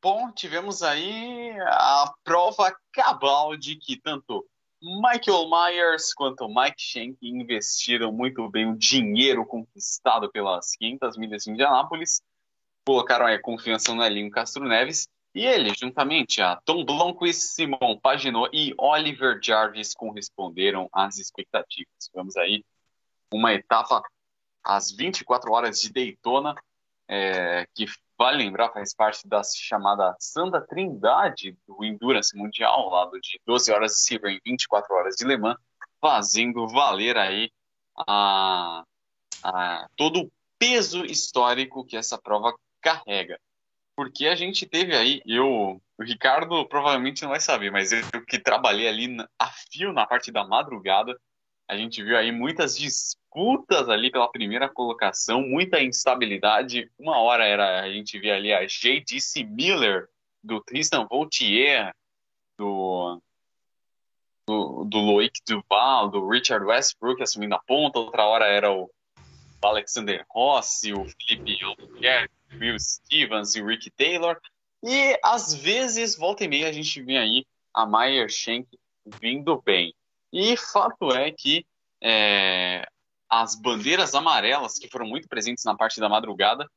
Bom, tivemos aí a prova cabal de que tanto Michael Myers quanto Mike Shank investiram muito bem o dinheiro conquistado pelas 500 milhas de Indianápolis, colocaram a confiança no Elinho Castro Neves e ele, juntamente a Tom Blomqvist, Simon Paginot e Oliver Jarvis, corresponderam às expectativas. Tivemos aí uma etapa às 24 horas de Daytona, é, que Vale lembrar, faz parte da chamada Santa Trindade do Endurance Mundial, lado de 12 horas de Silver em 24 horas de Le Mans, fazendo valer aí a, a, todo o peso histórico que essa prova carrega. Porque a gente teve aí, eu, o Ricardo provavelmente não vai saber, mas eu que trabalhei ali a fio na parte da madrugada, a gente viu aí muitas disputas ali pela primeira colocação, muita instabilidade. Uma hora era a gente via ali a J.D.C. Miller, do Tristan Vautier, do, do, do Loic Duval, do Richard Westbrook assumindo a ponta. Outra hora era o Alexander Rossi, o Felipe Albuquerque, Will Stevens e o Rick Taylor. E às vezes, volta e meia, a gente vê aí a Meyer Shank vindo bem. E fato é que é, as bandeiras amarelas, que foram muito presentes na parte da madrugada.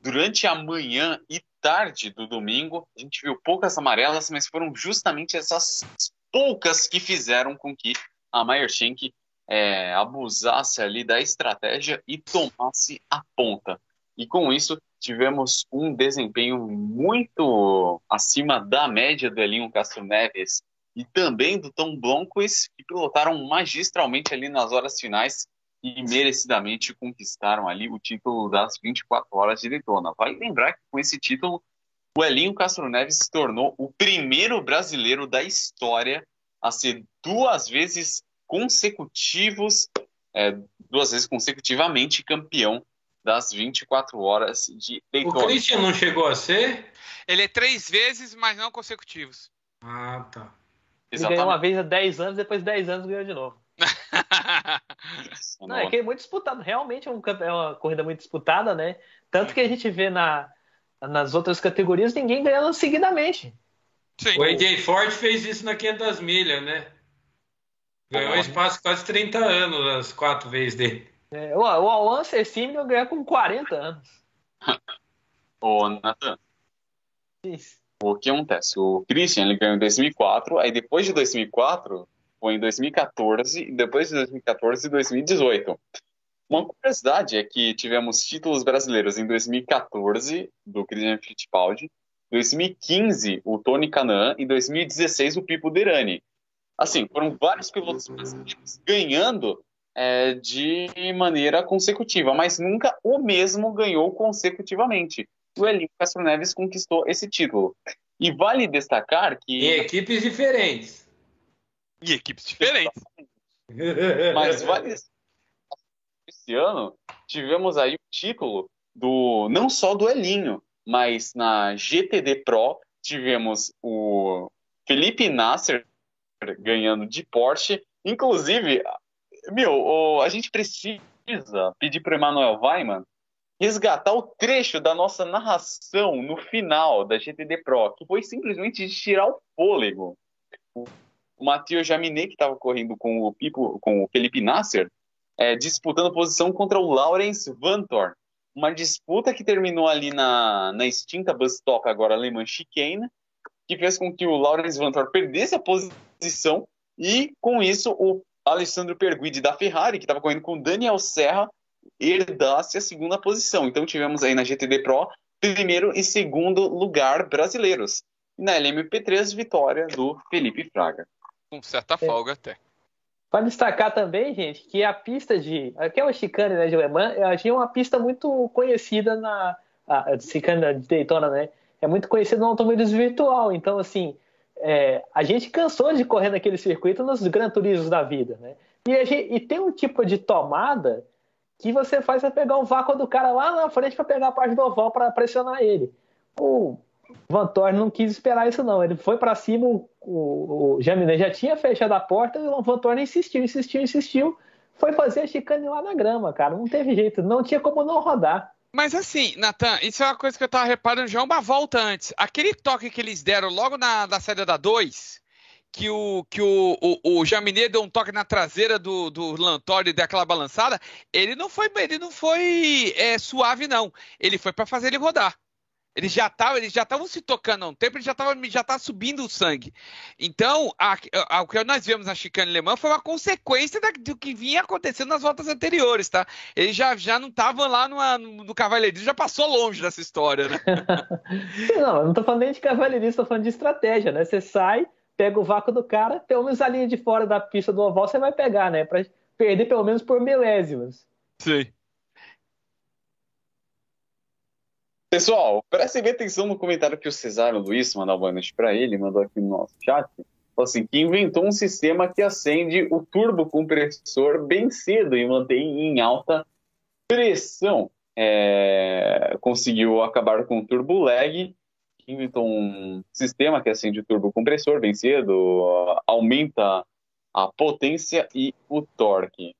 Durante a manhã e tarde do domingo, a gente viu poucas amarelas, mas foram justamente essas poucas que fizeram com que a Meyer Shank é, abusasse ali da estratégia e tomasse a ponta. E com isso, tivemos um desempenho muito acima da média do Elinho Castro Neves e também do Tom Blomqvist, que pilotaram magistralmente ali nas horas finais e merecidamente conquistaram ali o título das 24 horas de Daytona. Vale lembrar que com esse título, o Elinho Castro Neves se tornou o primeiro brasileiro da história a ser duas vezes consecutivos, é, duas vezes consecutivamente campeão das 24 horas de Daytona. O Christian não chegou a ser? Ele é três vezes, mas não consecutivos. Ah, tá. Ele ganhou uma vez há 10 anos, depois de 10 anos ganhou de novo. não, é que é muito disputado. Realmente é, um, é, uma corrida muito disputada, né? Tanto que a gente vê na, nas outras categorias ninguém ganhando seguidamente. Sim. O AJ Ford fez isso na 500 milhas, né? Ganhou uhum. espaço quase 30 anos as quatro vezes dele. É, o, o Alan Cecílio ganhou com 40 anos. Ô, Nathan. O que acontece? O Christian ele ganhou em 2004, aí depois de 2004 foi em 2014, e depois de 2014 e 2018. Uma curiosidade é que tivemos títulos brasileiros em 2014 do Christian Fittipaldi, 2015 o Tony Canan e 2016 o Pipo Derani. Assim, foram vários pilotos brasileiros ganhando é, de maneira consecutiva, mas nunca o mesmo ganhou consecutivamente. O Elinho Castro Neves conquistou esse título. E vale destacar que. Em equipes diferentes. Em equipes diferentes. mas vale esse ano tivemos aí o título do não só do Elinho, mas na GTD Pro tivemos o Felipe Nasser ganhando de Porsche. Inclusive, meu, a gente precisa pedir para o Emanuel Weiman resgatar o trecho da nossa narração no final da GTD Pro, que foi simplesmente de tirar o fôlego. O Matheus Jaminet, que estava correndo com o, Pipo, com o Felipe Nasser, é, disputando posição contra o Lawrence Vantor. Uma disputa que terminou ali na, na extinta bus stop, agora alemã chicane, que fez com que o Lawrence Vantor perdesse a posição e, com isso, o Alessandro Perguidi da Ferrari, que estava correndo com Daniel Serra, herdasse a segunda posição. Então tivemos aí na GTD Pro primeiro e segundo lugar brasileiros. Na LMP3, vitória do Felipe Fraga. Com certa folga é. até. Para destacar também, gente, que a pista de. Aquela chicane né, de Alemã, tinha uma pista muito conhecida na. A chicane de Daytona, né? É muito conhecida no automobilismo virtual. Então, assim, é, a gente cansou de correr naquele circuito nos Gran Turismos da vida, né? E, gente, e, tem um tipo de tomada que você faz para pegar o vácuo do cara lá na frente para pegar a parte do oval para pressionar ele. O Van Thorn não quis esperar isso não. Ele foi para cima, o, o, o já tinha fechado a porta e o Van Thorn insistiu, insistiu, insistiu. Foi fazer a chicane lá na grama, cara. Não teve jeito, não tinha como não rodar. Mas assim, Natan, isso é uma coisa que eu tava reparando já uma volta antes. Aquele toque que eles deram logo na, na saída da 2, que o, que o, o, o Jaminet deu um toque na traseira do, do Lantori e deu aquela balançada, ele não foi, ele não foi é, suave, não. Ele foi para fazer ele rodar. Eles já estavam, eles já estavam se tocando há um tempo, ele já estava já tá subindo o sangue. Então, a, a, o que nós vemos na chicane alemã foi uma consequência da, do que vinha acontecendo nas voltas anteriores, tá? Eles já, já não estavam lá no, no cavalheirismo, já passou longe dessa história, né? não, eu não estou falando nem de cavalheirismo, estou falando de estratégia, né? Você sai, pega o vácuo do cara, pelo menos a linha de fora da pista do oval você vai pegar, né? Para perder pelo menos por milésimos. Sim. Pessoal, prestem bem atenção no comentário que o Cesário Luiz mandou boa noite para ele, mandou aqui no nosso chat. Falou assim, que inventou um sistema que acende o turbo compressor bem cedo e mantém em alta pressão. É, conseguiu acabar com o turbo lag, inventou um sistema que acende o turbo compressor bem cedo, aumenta a potência e o torque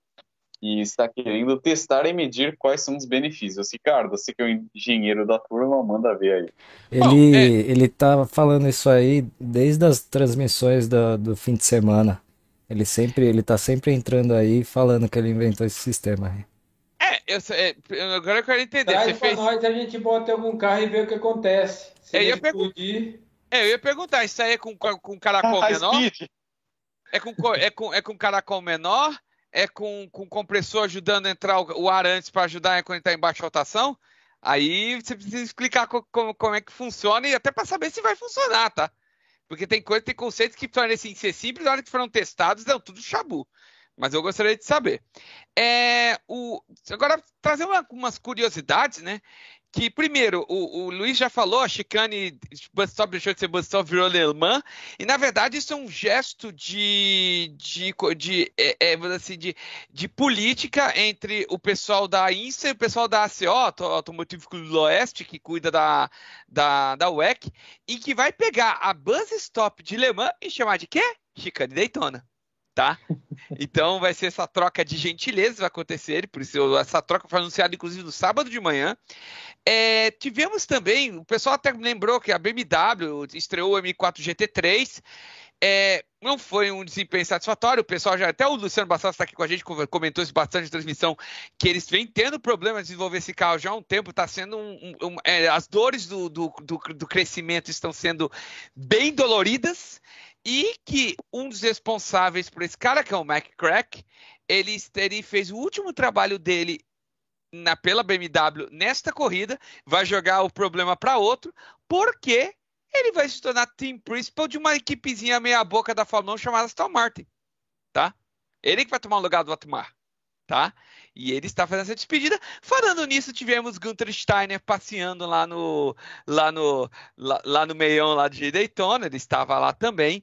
e está querendo testar e medir quais são os benefícios. Ricardo, você que é o engenheiro da turma, manda ver aí. Ele, Bom, é... ele tá falando isso aí desde as transmissões do, do fim de semana. Ele sempre, ele tá sempre entrando aí falando que ele inventou esse sistema. aí. É, eu, é, agora eu quero entender. Traz Você pra fez. nós, a gente bota em algum carro e vê o que acontece. Se Eu ia ele pergun- explodir, É, eu ia perguntar, isso aí é com, com, com caracol High menor? speed. É com, co- é com, é com caracol menor? É com, com compressor ajudando a entrar o, ar antes para ajudar quando está em baixa rotação? Aí você precisa explicar co- como, como é que funciona e até para saber se vai funcionar, tá? Porque tem coisa, tem conceitos que parecem ser simples, na hora que foram testados, deu tudo chabu. Mas eu gostaria de saber. É, o, agora, trazer uma- umas curiosidades, né? Que, primeiro, o, o Luiz já falou, a chicane bus stop deixou de ser bus stop, virou alemã. E, na verdade, isso é um gesto de, de, de, é, é, assim, de, de política entre o pessoal da INSA e o pessoal da ACO, Auto- Automotivo do Oeste, que cuida da, da, da WEC, e que vai pegar a bus stop de Le Mans e chamar de quê? Chicane Daytona. Tá? Então vai ser essa troca de gentileza vai acontecer, por isso essa troca foi anunciada inclusive no sábado de manhã. É, tivemos também, o pessoal até lembrou que a BMW estreou o M4 GT3. É, não foi um desempenho satisfatório. O pessoal já, até o Luciano Bastos está aqui com a gente, comentou isso bastante na transmissão, que eles vêm tendo problemas de desenvolver esse carro já há um tempo. Está sendo um, um- um- é, as dores do, do, do, do crescimento estão sendo bem doloridas. E que um dos responsáveis por esse cara, que é o Mac Crack, ele, ele fez o último trabalho dele na, pela BMW nesta corrida, vai jogar o problema para outro, porque ele vai se tornar team principal de uma equipezinha meia boca da Fórmula 1 chamada Aston Martin, tá? Ele que vai tomar o lugar do Otmar, tá? E ele está fazendo essa despedida. Falando nisso, tivemos Gunther Steiner passeando lá no lá no lá, lá no meião lá de Daytona, ele estava lá também.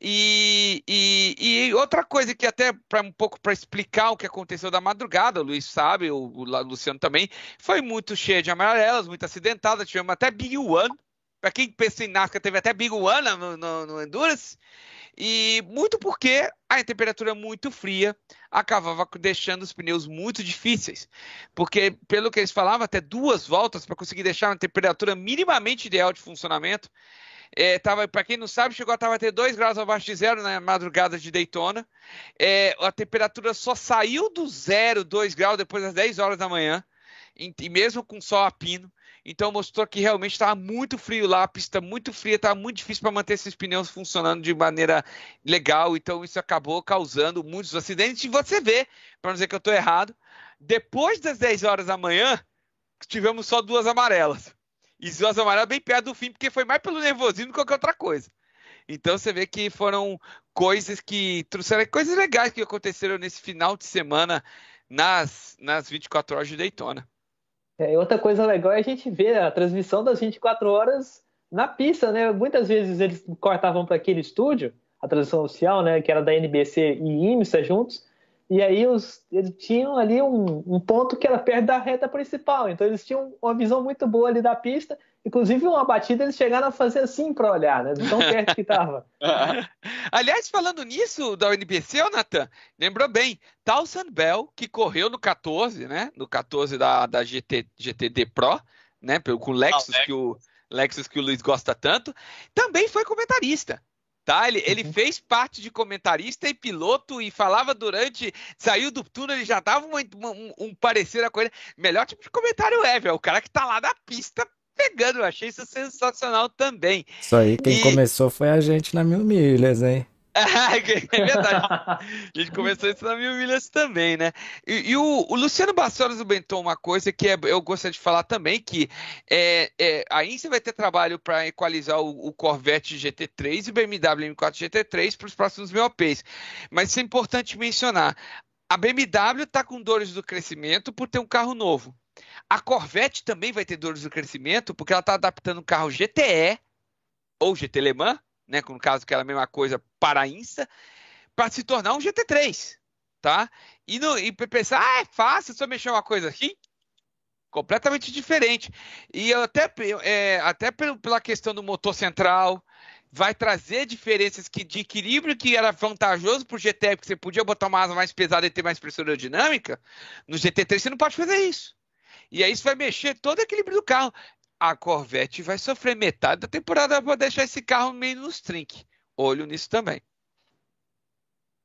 E, e, e outra coisa que até para um pouco para explicar o que aconteceu da madrugada, o Luiz sabe, o, o Luciano também, foi muito cheia de amarelas, muito acidentada, tivemos até Big One. Para quem pensa em NASCAR, teve até Big One no, no, no Endurance. E muito porque a temperatura muito fria acabava deixando os pneus muito difíceis. Porque, pelo que eles falavam, até duas voltas para conseguir deixar uma temperatura minimamente ideal de funcionamento. É, tava, para quem não sabe, chegou a estar ter 2 graus abaixo de zero na madrugada de Daytona. É, a temperatura só saiu do zero, 2 graus, depois das 10 horas da manhã, e, e mesmo com sol a pino. Então mostrou que realmente estava muito frio lá, a pista muito fria, estava muito difícil para manter esses pneus funcionando de maneira legal. Então isso acabou causando muitos acidentes. E você vê, para não dizer que eu estou errado, depois das 10 horas da manhã, tivemos só duas amarelas. E duas amarelas bem perto do fim, porque foi mais pelo nervosismo do que qualquer outra coisa. Então você vê que foram coisas que trouxeram coisas legais que aconteceram nesse final de semana nas, nas 24 horas de Daytona. É, outra coisa legal é a gente ver a transmissão das 24 horas na pista, né? Muitas vezes eles cortavam para aquele estúdio, a transmissão oficial, né? Que era da NBC e IMSA juntos, e aí os, eles tinham ali um, um ponto que era perto da reta principal, então eles tinham uma visão muito boa ali da pista, inclusive uma batida eles chegaram a fazer assim para olhar, né? De tão perto que estava. Aliás, falando nisso da NBC, ô Nathan, lembrou bem, Towson Bell, que correu no 14, né? No 14 da, da GT, GTD Pro, né? Com o Lexus, Ah, que o Lexus que o Luiz gosta tanto, também foi comentarista. Tá? Ele, ele fez parte de comentarista e piloto e falava durante. Saiu do túnel, ele já dava um, um, um parecer a coisa. Melhor tipo de comentário ever. O cara que tá lá na pista pegando. Eu achei isso sensacional também. Isso aí, quem E- começou foi a gente na Mil Milhas, hein? É verdade. A gente começou isso na Mil Milhas também, né? E, e o, o Luciano Bassoras comentou uma coisa que é- eu gostaria de falar também, que é, é, a vai ter trabalho para equalizar o, o Corvette GT3 e o BMW M4 GT3 para os próximos MOPs. Mas isso é importante mencionar. A BMW está com dores do crescimento por ter um carro novo. A Corvette também vai ter dores do crescimento porque ela está adaptando um carro GTE ou GT Le Mans, né, no caso que era a mesma coisa para a INSA, para se tornar um GT3, tá? E, no, e pensar, ah, é fácil, só mexer uma coisa aqui, completamente diferente. E eu até, é, até pela questão do motor central, vai trazer diferenças que, de equilíbrio que era vantajoso para o GT, porque você podia botar uma asa mais pesada e ter mais pressão aerodinâmica, no GT3 você não pode fazer isso. E aí isso vai mexer todo o equilíbrio do carro. A Corvette vai sofrer metade da temporada para deixar esse carro meio nos trinque. Olho nisso também.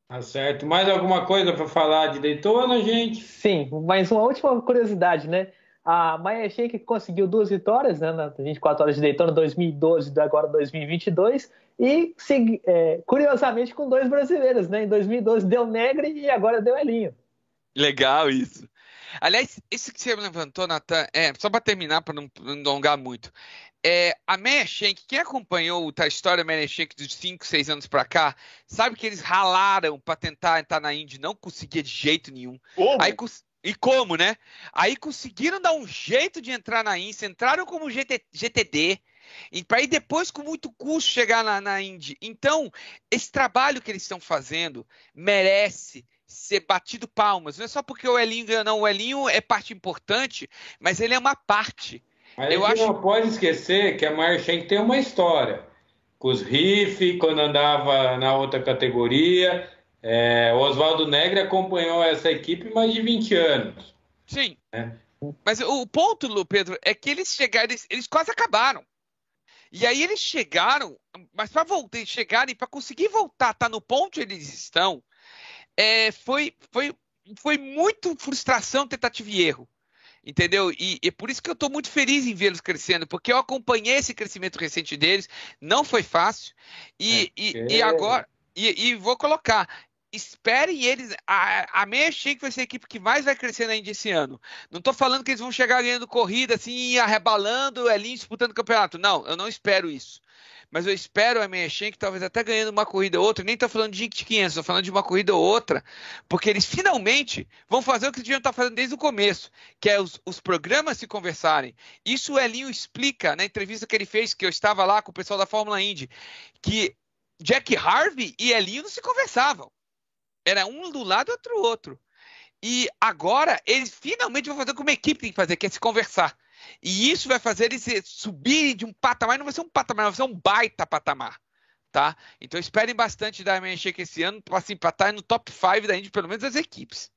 Tá certo. Mais alguma coisa para falar de Daytona, gente? Sim, mas uma última curiosidade, né? A Maya Sheik conseguiu duas vitórias né, nas 24 horas de Daytona 2012 e agora 2022 e é, curiosamente com dois brasileiros, né? Em 2012 deu Negre e agora deu Elinho. Legal isso. Aliás, isso que você levantou, Natan, é, só para terminar, para não, não alongar muito. É, a Meia Shank, quem acompanhou a história da Meia Shank dos 5, 6 anos para cá, sabe que eles ralaram para tentar entrar na Indy, não conseguia de jeito nenhum. Como? Aí, e como, né? Aí conseguiram dar um jeito de entrar na Indy, entraram como GT, GTD, para ir depois com muito custo chegar na, na Indy. Então, esse trabalho que eles estão fazendo merece ser batido palmas. Não é só porque o Elinho ganhou, não. O Elinho é parte importante, mas ele é uma parte. Mas eu a gente acho... não pode esquecer que a Marchen tem uma história. Com os Riff, quando andava na outra categoria. É, o Oswaldo Negre acompanhou essa equipe mais de 20 anos. Sim. É. Mas o ponto, Pedro, é que eles chegaram, eles, eles quase acabaram. E aí eles chegaram, mas para voltar, chegarem, para conseguir voltar, tá no ponto onde eles estão, é, foi, foi, foi muito frustração, tentativa e erro. Entendeu? E, e por isso que eu estou muito feliz em vê-los crescendo, porque eu acompanhei esse crescimento recente deles, não foi fácil. E, é, e, e agora, e, e, vou colocar, esperem eles. A, a meia Shake vai ser a equipe que mais vai crescer ainda esse ano. Não estou falando que eles vão chegar ganhando corrida, assim, arrebalando, ali disputando campeonato. Não, eu não espero isso mas eu espero a Meia-Shank talvez até ganhando uma corrida ou outra, nem estou falando de Indy 500, estou falando de uma corrida ou outra, porque eles finalmente vão fazer o que deviam estar fazendo desde o começo, que é os, os programas se conversarem. Isso o Elinho explica na entrevista que ele fez, que eu estava lá com o pessoal da Fórmula Indy, que Jack Harvey e Elinho não se conversavam. Era um do lado outro outro. E agora eles finalmente vão fazer o que uma equipe tem que fazer, que é se conversar. E isso vai fazer eles subirem de um patamar, não vai ser um patamar, vai ser um baita patamar. Tá? Então esperem bastante da Shake esse ano para assim, estar no top 5 da Indy, pelo menos das equipes.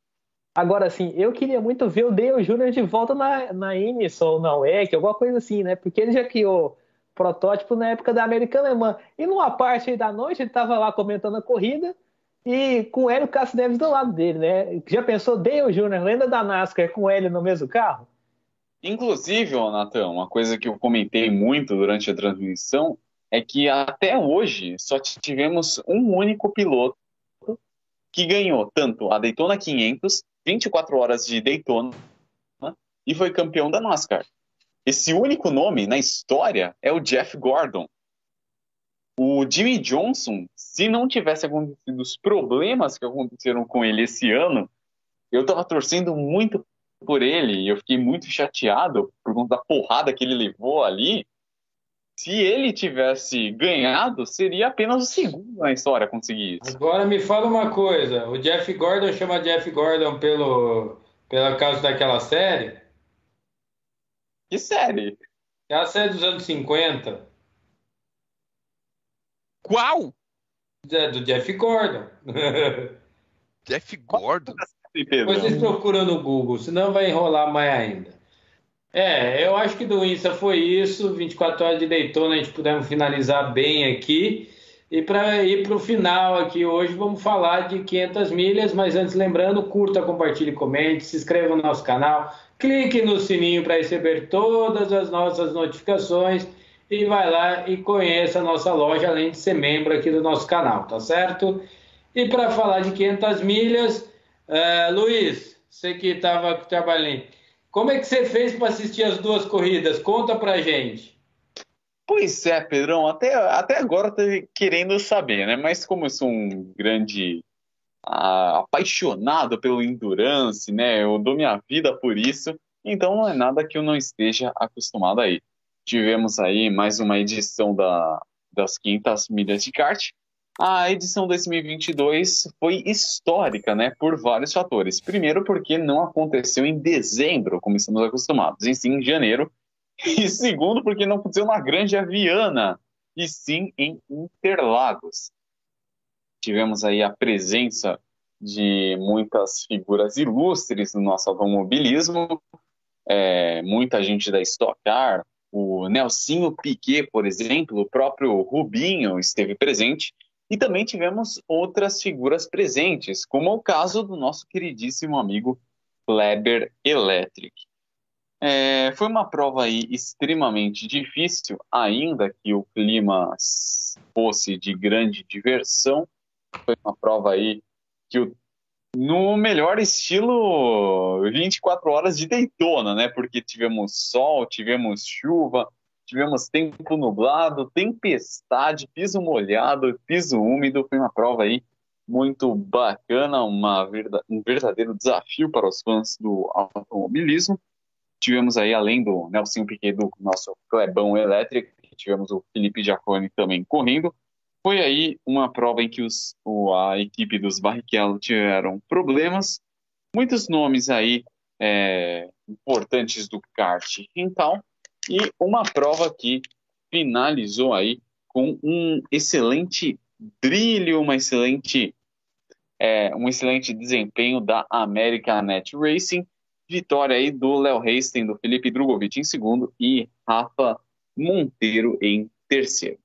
Agora, assim, eu queria muito ver o Dale Jr. de volta na, na Ineson ou na WEC, alguma coisa assim, né? Porque ele já criou protótipo na época da Americana Alemã. E numa parte da noite ele estava lá comentando a corrida e com o Cássio Neves do lado dele, né? Já pensou Dale Jr., lenda da NASCAR, com ele no mesmo carro? Inclusive, Natan, uma coisa que eu comentei muito durante a transmissão é que até hoje só tivemos um único piloto que ganhou tanto a Daytona 500, 24 horas de Daytona, e foi campeão da NASCAR. Esse único nome na história é o Jeff Gordon. O Jimmy Johnson, se não tivesse acontecido os problemas que aconteceram com ele esse ano, eu estava torcendo muito por ele e eu fiquei muito chateado por conta da porrada que ele levou ali. Se ele tivesse ganhado, seria apenas o segundo na história a conseguir isso. Agora me fala uma coisa: o Jeff Gordon chama Jeff Gordon pelo, pela causa daquela série? Que série? É a série dos anos 50. Qual? É, do Jeff Gordon. Jeff Gordon? Depois vocês procuram no Google, senão vai enrolar mais ainda. É, eu acho que do Insta foi isso. 24 horas de Daytona, a gente pudemos finalizar bem aqui. E para ir para o final aqui hoje, vamos falar de 500 milhas. Mas antes, lembrando, curta, compartilhe, comente, se inscreva no nosso canal, clique no sininho para receber todas as nossas notificações e vai lá e conheça a nossa loja, além de ser membro aqui do nosso canal, tá certo? E para falar de 500 milhas, Uh, Luiz, você que estava trabalhando, como é que você fez para assistir as duas corridas? Conta pra gente. Pois é, Pedrão, até, até agora tô querendo saber, né? Mas como eu sou um grande uh, apaixonado pelo endurance, né? Eu dou minha vida por isso, então não é nada que eu não esteja acostumado aí. Tivemos aí mais uma edição da, das 500 milhas de kart, a edição 2022 foi histórica, né, por vários fatores. Primeiro, porque não aconteceu em dezembro, como estamos acostumados, e sim em janeiro. E segundo, porque não aconteceu na Grande Aviana, e sim em Interlagos. Tivemos aí a presença de muitas figuras ilustres no nosso automobilismo, é, muita gente da Stock Car, o Nelsinho Piquet, por exemplo, o próprio Rubinho esteve presente, E também tivemos outras figuras presentes, como o caso do nosso queridíssimo amigo Kleber Electric. É, foi uma prova aí extremamente difícil, ainda que o clima fosse de grande diversão. Foi uma prova aí que o, no melhor estilo 24 horas de Daytona, né? Porque tivemos sol, tivemos chuva, tivemos tempo nublado, tempestade, piso molhado, piso úmido. Foi uma prova aí muito bacana, uma, um verdadeiro desafio para os fãs do automobilismo. Tivemos aí, além do Nelson Piquet, do nosso Clebão Elétrico, tivemos o Felipe Giacone também correndo. Foi aí uma prova em que os, a equipe dos Barrichello tiveram problemas. Muitos nomes aí é, importantes do kart então, e uma prova que finalizou aí com um excelente brilho, uma excelente, é, um excelente desempenho da American Net Racing. Vitória aí do Léo Hastings, do Felipe Drogovic em segundo e Rafa Monteiro em terceiro.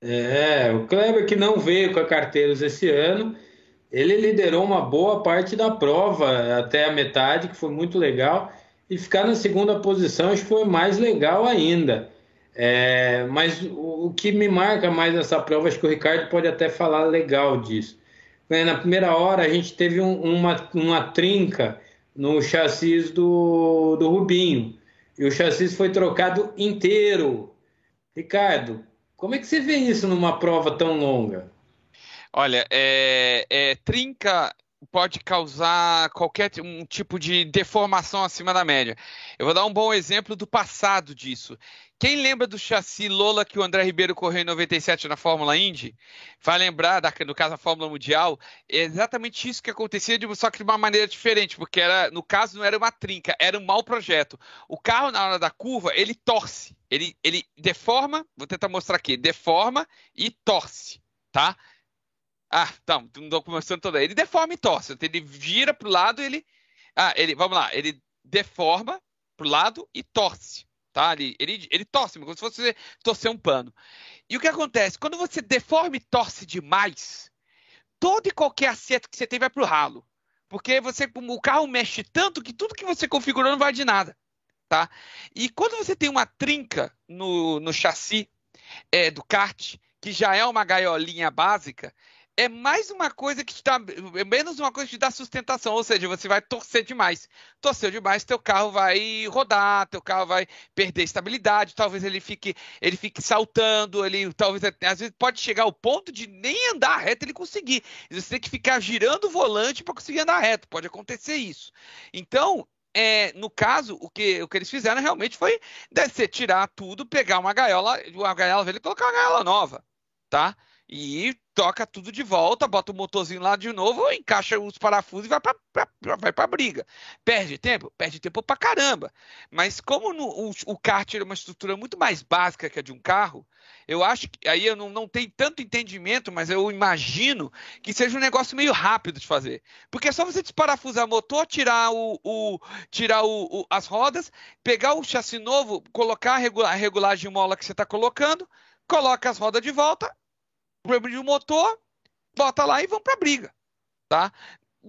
É, o Kleber que não veio com a Carteiros esse ano, ele liderou uma boa parte da prova até a metade, que foi muito legal, e ficar na segunda posição acho que foi mais legal ainda. É, mas o, o, que me marca mais nessa prova, acho que o Ricardo pode até falar legal disso. É, na primeira hora a gente teve um, uma, uma trinca no chassis do, do Rubinho. E o chassi foi trocado inteiro. Ricardo, como é que você vê isso numa prova tão longa? Olha, é, é, trinca pode causar qualquer um tipo de deformação acima da média. Eu vou dar um bom exemplo do passado disso. Quem lembra do chassi Lola que o André Ribeiro correu em 97 na Fórmula Indy? Vai lembrar, da, no caso da Fórmula Mundial, é exatamente isso que acontecia, só que de uma maneira diferente, porque era, no caso não era uma trinca, era um mau projeto. O carro, na hora da curva, ele torce, ele, ele deforma, vou tentar mostrar aqui, deforma e torce, tá? Ah, tá, não estou começando toda. Ele deforma e torce. Ele vira para o lado, ele. Ah, ele. Vamos lá. Ele deforma para o lado e torce. Tá? Ele, ele, ele torce, como se fosse torcer um pano. E o que acontece? Quando você deforma e torce demais, todo e qualquer acerto que você tem vai para o ralo. Porque você, o carro mexe tanto que tudo que você configurou não vai de nada. Tá? E quando você tem uma trinca no, no chassi é, do kart, que já é uma gaiolinha básica, é mais uma coisa que te dá, é menos uma coisa que te dá sustentação, ou seja, você vai torcer demais. Torceu demais, teu carro vai rodar, teu carro vai perder estabilidade, talvez ele fique, ele fique saltando, ele talvez às vezes pode chegar ao ponto de nem andar reto ele conseguir. Você tem que ficar girando o volante para conseguir andar reto, pode acontecer isso. Então, é, no caso, o que, o que eles fizeram realmente foi descer, tirar tudo, pegar uma gaiola, uma gaiola velha e colocar uma gaiola nova, tá? E toca tudo de volta, bota o motorzinho lá de novo, encaixa os parafusos e vai para vai pra briga. Perde tempo? Perde tempo pra caramba. Mas como no, o, o kart é uma estrutura muito mais básica que a de um carro, eu acho que aí eu não, não tenho tanto entendimento, mas eu imagino que seja um negócio meio rápido de fazer. Porque é só você desparafusar o motor, tirar, o, o tirar o, o, as rodas, pegar o chassi novo, colocar a, regula, a regulagem mola que você está colocando, coloca as rodas de volta problema de um motor, bota lá e vão para briga, tá?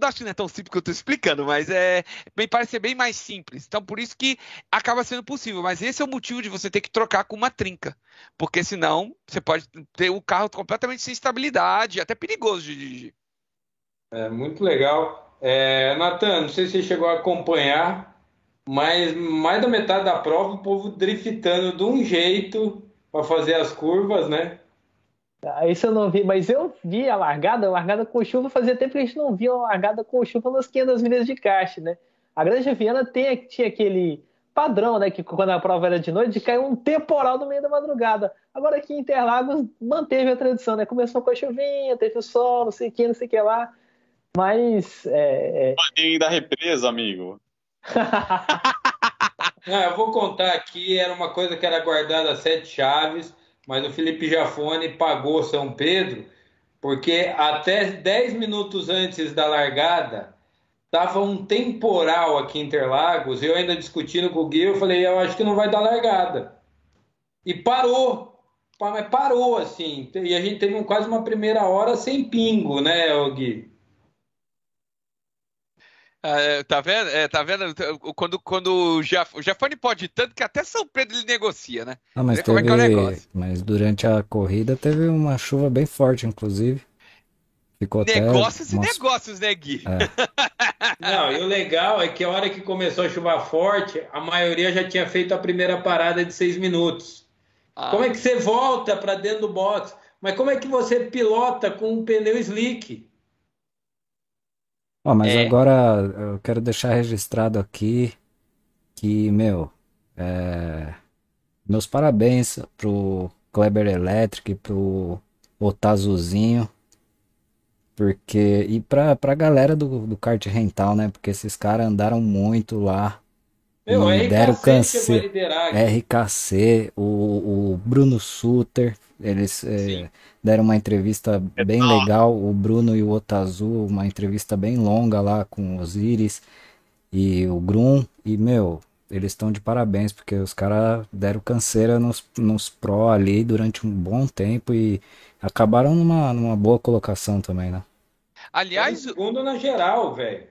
Acho que não é tão simples que eu estou explicando, mas é bem parece ser bem mais simples. Então, por isso que acaba sendo possível. Mas esse é o motivo de você ter que trocar com uma trinca, porque senão você pode ter o carro completamente sem estabilidade, até perigoso de dirigir. É muito legal. É, Natan, não sei se você chegou a acompanhar, mas mais da metade da prova o povo driftando de um jeito para fazer as curvas, né? Isso eu não vi, mas eu vi a largada, a largada com chuva, fazia tempo que a gente não via uma largada com chuva nas 500 milhas de caixa, né? A Grande Viana tem, tinha aquele padrão, né, que quando a prova era de noite, de cair um temporal no meio da madrugada. Agora aqui em Interlagos manteve a tradição, né? Começou com a chuvinha, teve o sol, não sei o que, não sei o que lá. Mas. É, é... da represa, amigo. ah, eu vou contar aqui, era uma coisa que era guardada a sete chaves mas o Felipe Jafone pagou São Pedro, porque até 10 minutos antes da largada estava um temporal aqui em Interlagos, eu ainda discutindo com o Gui, eu falei, eu acho que não vai dar largada. E parou. mas parou assim. E a gente teve quase uma primeira hora sem pingo, né, Gui? É, tá vendo? É, tá vendo? Quando, quando o, Jaf, o Jafone pode tanto que até São Pedro ele negocia, né? Ah, mas, teve, é é mas durante a corrida teve uma chuva bem forte, inclusive. Ficou negócios até e negócios, né, Gui? É. Não, e o legal é que a hora que começou a chuvar forte, a maioria já tinha feito a primeira parada de seis minutos. Ah. Como é que você volta para dentro do box? Mas como é que você pilota com um pneu slick? Ó, mas é. agora eu quero deixar registrado aqui que, meu, é... meus parabéns pro Kleber Electric, pro Otazuzinho, porque e pra, pra galera do, do kart rental, né? Porque esses caras andaram muito lá. Meu, RKC deram câncer. RKC, o, o Bruno Suter, eles é, deram uma entrevista é bem legal, o Bruno e o Otazu, uma entrevista bem longa lá com os Iris e o Grum. E, meu, eles estão de parabéns, porque os caras deram canseira nos, nos Pro ali durante um bom tempo e acabaram numa, numa boa colocação também, né? Aliás, o segundo na geral, velho.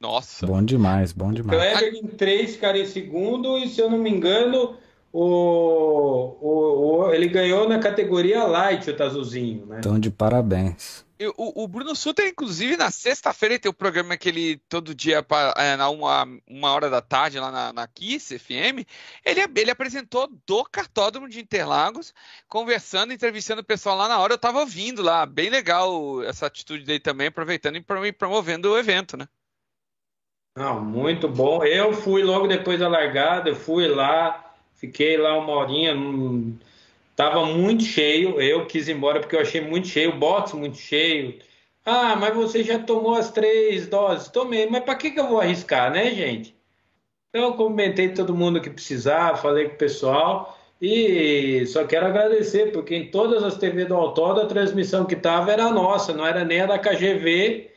Nossa. Bom demais, bom demais. Kleber em três, cara em segundo, e se eu não me engano, o, o, o, ele ganhou na categoria light, o Tazuzinho, né? Então, de parabéns. O, o Bruno Suter, inclusive, na sexta-feira tem o programa que ele todo dia, é, na uma, uma hora da tarde, lá na, na Kiss FM, ele, ele apresentou do cartódromo de Interlagos, conversando, entrevistando o pessoal lá na hora. Eu tava ouvindo lá, bem legal essa atitude dele também, aproveitando e promovendo o evento, né? Não, muito bom. Eu fui logo depois da largada, eu fui lá, Fiquei lá uma horinha, não... tava muito cheio. Eu quis ir embora porque eu achei muito cheio, o box muito cheio. Ah, mas você já tomou as três doses? Tomei, mas para que, que eu vou arriscar, né, gente? Então, eu comentei todo mundo que precisava, falei com o pessoal e só quero agradecer, porque em todas as TV do Autódromo a transmissão que estava era nossa, não era nem a da KGV.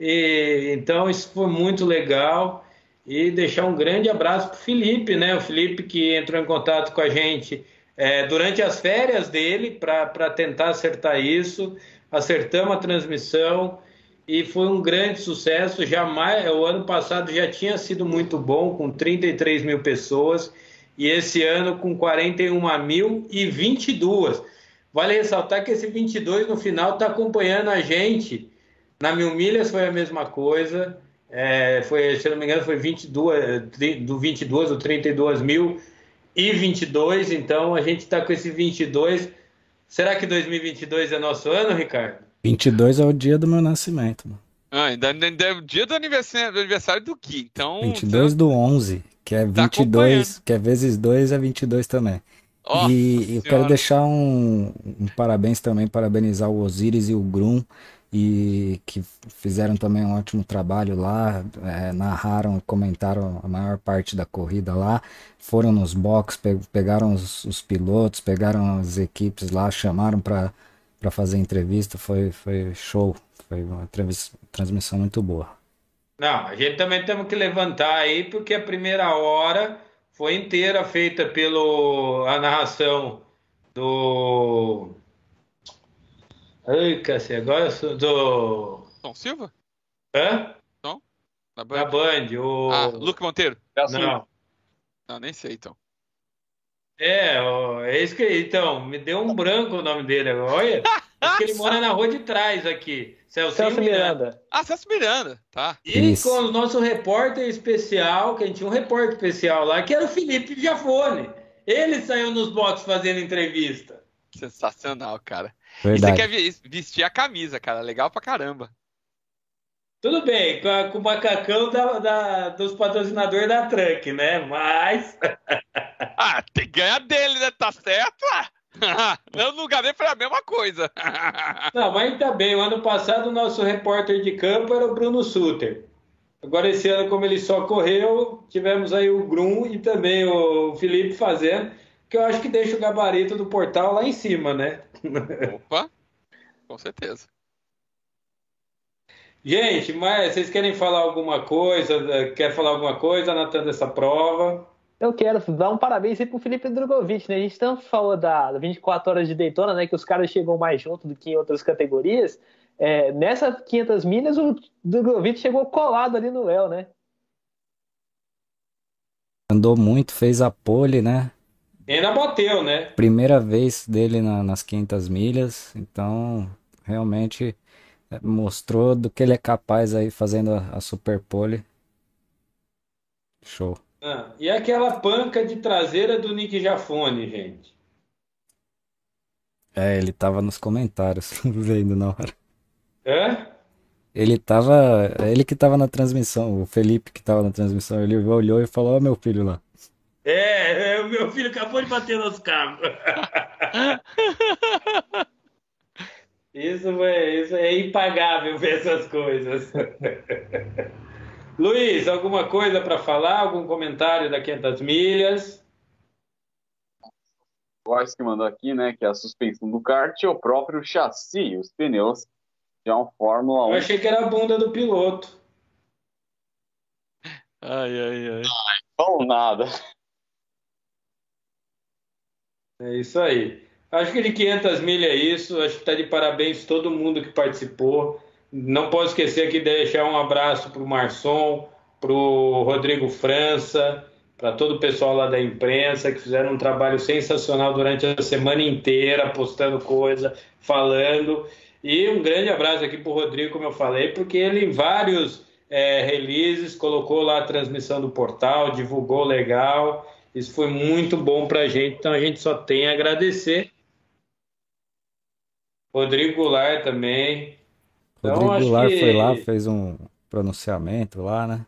E, então, isso foi muito legal e deixar um grande abraço para o Felipe, né? O Felipe que entrou em contato com a gente é, durante as férias dele para tentar acertar isso. Acertamos a transmissão e foi um grande sucesso. Jamais, o ano passado já tinha sido muito bom, com 33 mil pessoas, e esse ano com 41 mil e 22. Vale ressaltar que esse 22 no final está acompanhando a gente. Na Mil Milhas foi a mesma coisa. É, foi, se não me engano, foi 22, do 22 ou 32 mil e 22, então a gente está com esse 22. Será que 2022 é nosso ano, Ricardo? 22 é o dia do meu nascimento. Mano. Ah, ainda, ainda é o dia do aniversário, do aniversário do Gui, então... 22 então... do 11, que é 22, tá que é vezes 2 é 22 também. Oh, e eu quero deixar um, um parabéns também, parabenizar o Osiris e o Grum, e que fizeram também um ótimo trabalho lá, é, narraram, comentaram a maior parte da corrida lá, foram nos box, pe pegaram os, os, pilotos, pegaram as equipes lá, chamaram para fazer entrevista, foi, foi show, foi uma transmissão muito boa. Não, a gente também temos que levantar aí, porque a primeira hora foi inteira feita pelo a narração do Ai, cacete, agora eu sou do. Tom Silva? Hã? Tom? Na Band? Na Band, o. Ah, Luke Monteiro? Não. Não, nem sei então. É, é isso que. Então, me deu um branco o nome dele agora. Olha, acho que ele mora na rua de trás aqui. Celso, Celso Miranda. Miranda. Ah, Celso Miranda, tá. E isso. com o nosso repórter especial, que a gente tinha um repórter especial lá, que era o Felipe Giafone. Ele saiu nos boxes fazendo entrevista. Sensacional, cara. Verdade. E você quer vestir a camisa, cara. Legal pra caramba. Tudo bem, com, com o macacão da, da, dos patrocinadores da Truck, né? Mas. ah, tem que ganhar dele, né? Tá certo? no lugar dele foi a mesma coisa. Não, mas ainda bem. O ano passado o nosso repórter de campo era o Bruno Suter. Agora, esse ano, como ele só correu, tivemos aí o Grum e também o Felipe fazendo, que eu acho que deixa o gabarito do portal lá em cima, né? Opa, com certeza. Gente, mas vocês querem falar alguma coisa? Quer falar alguma coisa anotando essa prova? Eu quero dar um parabéns aí pro Felipe Drogovic, né? A gente tanto falou da 24 horas de Daytona, né? Que os caras chegam mais junto do que em outras categorias. É, nessa 500 milhas, o Drogovic chegou colado ali no Léo, né? Andou muito, fez a pole, né? E ainda bateu, né? Primeira vez dele na, nas 500 milhas, então realmente é, mostrou do que ele é capaz aí fazendo a, a super pole. Show. Ah, e aquela panca de traseira do Nick Jafone, gente? É, ele tava nos comentários vendo na hora. É? Ele tava. Ele que tava na transmissão, o Felipe que tava na transmissão, ele olhou e falou: Ó, oh, meu filho lá. É, é, o meu filho acabou de bater nos cabos. isso, é, isso é impagável ver essas coisas. Luiz, alguma coisa para falar? Algum comentário da 500 milhas? O que mandou aqui, né, que é a suspensão do kart e o próprio chassi, os pneus, já é um Fórmula 1. Eu achei que era a bunda do piloto. Ai, ai, ai. Bom nada. É isso aí. Acho que de 500 milhas é isso. Acho que está de parabéns todo mundo que participou. Não posso esquecer aqui de deixar um abraço para o Marçom, para o Rodrigo França, para todo o pessoal lá da imprensa que fizeram um trabalho sensacional durante a semana inteira, postando coisa, falando. E um grande abraço aqui para o Rodrigo, como eu falei, porque ele em vários é, releases colocou lá a transmissão do portal, divulgou legal. Isso foi muito bom para a gente, então a gente só tem a agradecer. Rodrigo Goulart também, então, Rodrigo Goulart que... foi lá, fez um pronunciamento lá, né?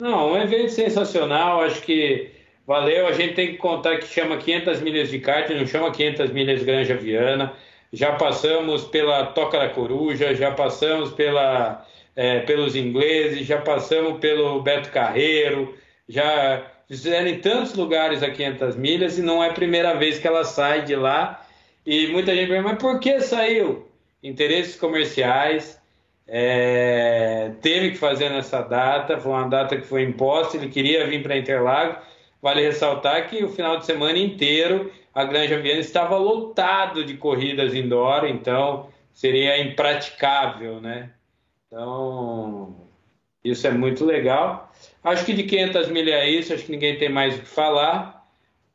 Não, um evento sensacional, acho que valeu. A gente tem que contar que chama 500 milhas de kart, não chama 500 milhas Granja Viana. Já passamos pela Toca da Coruja, já passamos pela, é, pelos ingleses, já passamos pelo Beto Carreiro, já fizeram em tantos lugares a 500 milhas e não é a primeira vez que ela sai de lá. E muita gente pergunta, mas por que saiu? interesses comerciais, é, teve que fazer nessa data, foi uma data que foi imposta, ele queria vir para Interlagos. Vale ressaltar que o final de semana inteiro a Granja Viana estava lotado de corridas indoor, então seria impraticável, né? Então, isso é muito legal. Acho que de 500 milhas é isso, acho que ninguém tem mais o que falar,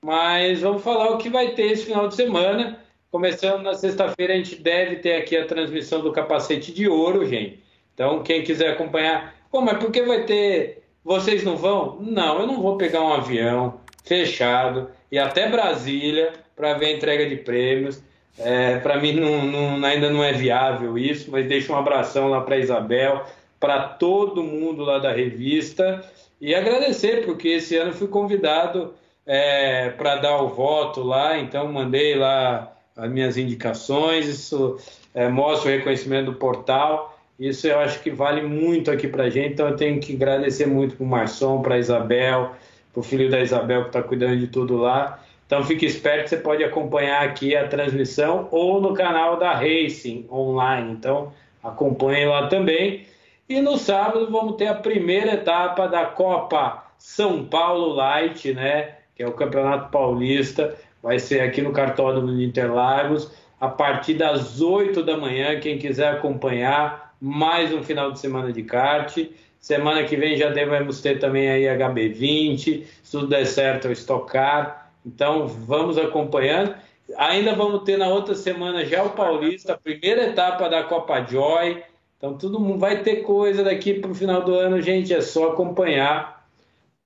mas vamos falar o que vai ter esse final de semana. Começando na sexta-feira, a gente deve ter aqui a transmissão do capacete de ouro, gente. Então, quem quiser acompanhar. Pô, mas por que vai ter. Vocês não vão? Não, eu não vou pegar um avião fechado e até Brasília para ver a entrega de prêmios. É, para mim não, não, ainda não é viável isso, mas deixa um abração lá para Isabel, para todo mundo lá da revista e agradecer, porque esse ano fui convidado é, para dar o voto lá, então mandei lá as minhas indicações, isso é, mostra o reconhecimento do portal. Isso eu acho que vale muito aqui para a gente, então eu tenho que agradecer muito para o Marçom, para a Isabel, para o filho da Isabel que está cuidando de tudo lá. Então fique esperto, você pode acompanhar aqui a transmissão ou no canal da Racing online. Então acompanhe lá também. E no sábado vamos ter a primeira etapa da Copa São Paulo Light, né? Que é o Campeonato Paulista vai ser aqui no Cartódromo de Interlagos, a partir das 8 da manhã. Quem quiser acompanhar, mais um final de semana de kart. Semana que vem já devemos ter também aí HB20, se tudo der certo, o Estocar. Então vamos acompanhando. Ainda vamos ter na outra semana já o Paulista, a primeira etapa da Copa Joy. Então todo mundo vai ter coisa daqui para o final do ano, gente. É só acompanhar.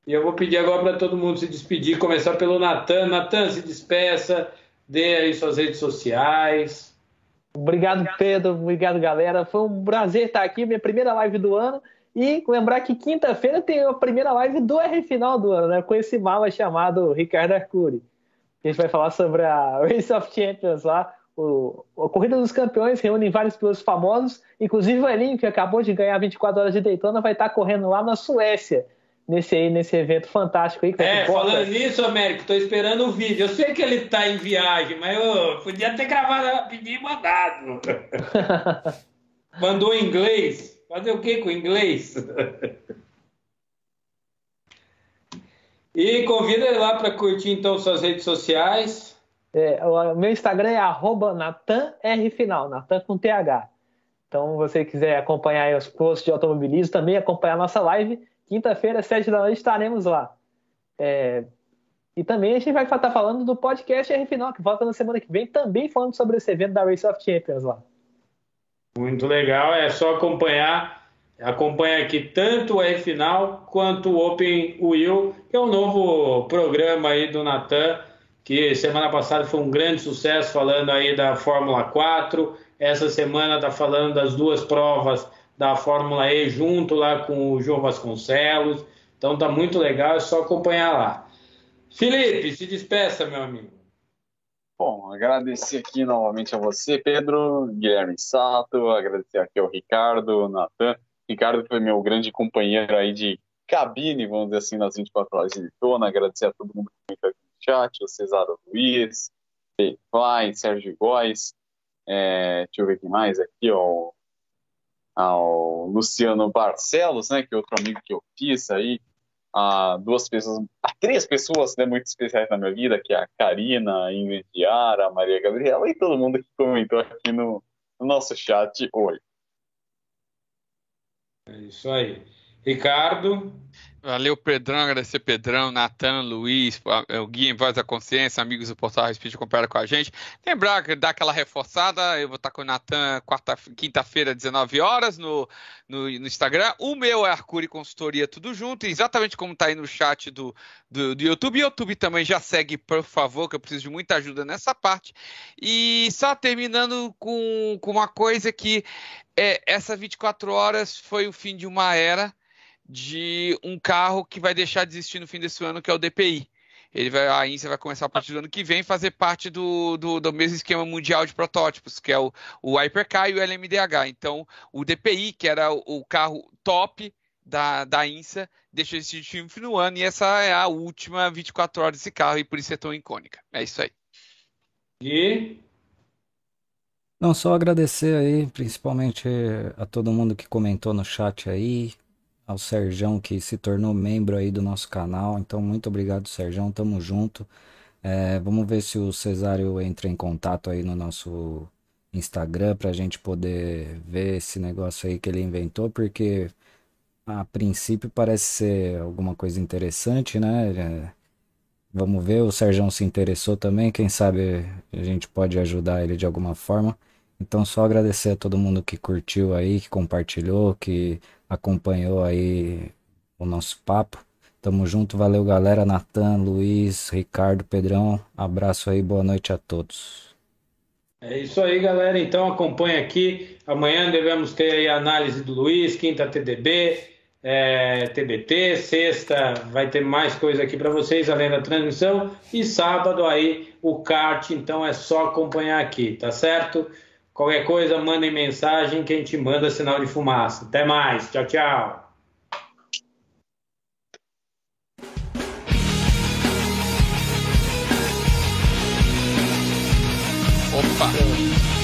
E eu vou pedir agora para todo mundo se despedir, começar pelo Natan. Natan, se despeça, dê aí suas redes sociais. Obrigado, Pedro. Obrigado, galera. Foi um prazer estar aqui, minha primeira live do ano. E lembrar que quinta-feira tem a primeira live do R final do ano, né? Com esse mala chamado Ricardo Arcuri. A gente vai falar sobre a Race of Champions lá. O, a Corrida dos Campeões reúne vários pilotos famosos, inclusive o Elinho, que acabou de ganhar 24 horas de Daytona, vai estar correndo lá na Suécia nesse aí, nesse evento fantástico aí. é, falando nisso, Américo, tô esperando o vídeo. Eu sei que ele tá em viagem, mas eu podia ter gravado rapidinho e mandado. Mandou em inglês. Fazer o que com inglês? E convida ele lá para curtir então suas redes sociais. É, o meu Instagram é natanrfinal, Natan com TH. Então, você quiser acompanhar os posts de automobilismo, também acompanhar a nossa live, quinta-feira, sete da noite, estaremos lá. É, e também a gente vai estar falando do podcast R Final, que volta na semana que vem, também falando sobre esse evento da Race of Champions lá. Muito legal, é só acompanhar Acompanha aqui tanto o R Final quanto o Open Wheel, que é um novo programa aí do Natan, que semana passada foi um grande sucesso falando aí da Fórmula 4. Essa semana está falando das duas provas da Fórmula E junto lá com o João Vasconcelos. Então tá muito legal, é só acompanhar lá. Felipe, se despeça, meu amigo. Bom, agradecer aqui novamente a você, Pedro, Guilherme Sato, agradecer aqui ao Ricardo, Natan, Ricardo foi meu grande companheiro aí de cabine, vamos dizer assim, nas 24 horas de Daytona. Agradecer a todo mundo que chat, o Cesaro Luiz, Fly, Sérgio Góes, é, deixa eu ver quem mais aqui, ó, ao Luciano Barcelos, né, que é outro amigo que eu fiz aí, a duas pessoas, a três pessoas né, muito especiais na minha vida, que é a Karina, a Ingrid Yara, a Maria Gabriela e todo mundo que comentou aqui no, no nosso chat hoje. É isso aí. Ricardo. Valeu, Pedrão, agradecer Pedrão, Natan, Luiz, o Gui em Voz da Consciência, amigos do Portal que compraram com a gente. Lembrar dá aquela reforçada, eu vou estar com o Natan quinta-feira, 19 horas, no, no, no, Instagram. O meu é Arcuri Consultoria, tudo junto, exatamente como está aí no chat do, do, do YouTube. YouTube também já segue, por favor, que eu preciso de muita ajuda nessa parte. E só terminando com, com uma coisa que é, essa 24 horas foi o fim de uma era de um carro que vai deixar de existir no fim desse ano, que é o DPI. Ele vai, a INSA vai começar a partir do ano que vem fazer parte do, do, do mesmo esquema mundial de protótipos, que é o, o Hypercar e o LMDH. Então, o DPI, que era o, o carro top da, da INSA, deixa de existir no fim do ano, e essa é a última 24 horas desse carro, e por isso é tão icônica. É isso aí. E não, só agradecer aí, principalmente a todo mundo que comentou no chat aí, ao Serjão que se tornou membro aí do nosso canal. Então, muito obrigado, Serjão. Tamo junto. É, vamos ver se o Cesário entra em contato aí no nosso Instagram pra gente poder ver esse negócio aí que ele inventou, porque a princípio parece ser alguma coisa interessante, né? É, vamos ver, o Serjão se interessou também, quem sabe a gente pode ajudar ele de alguma forma. Então só agradecer a todo mundo que curtiu aí, que compartilhou, que acompanhou aí o nosso papo. Tamo junto, valeu galera, Natan, Luiz, Ricardo, Pedrão, abraço aí, boa noite a todos. É isso aí, galera. Então acompanha aqui. Amanhã devemos ter a análise do Luiz, quinta TDB, é, TBT, sexta vai ter mais coisa aqui para vocês além da transmissão e sábado aí o kart. Então é só acompanhar aqui, tá certo? Qualquer coisa, mandem mensagem que a gente manda sinal de fumaça. Até mais. Tchau, tchau. Opa!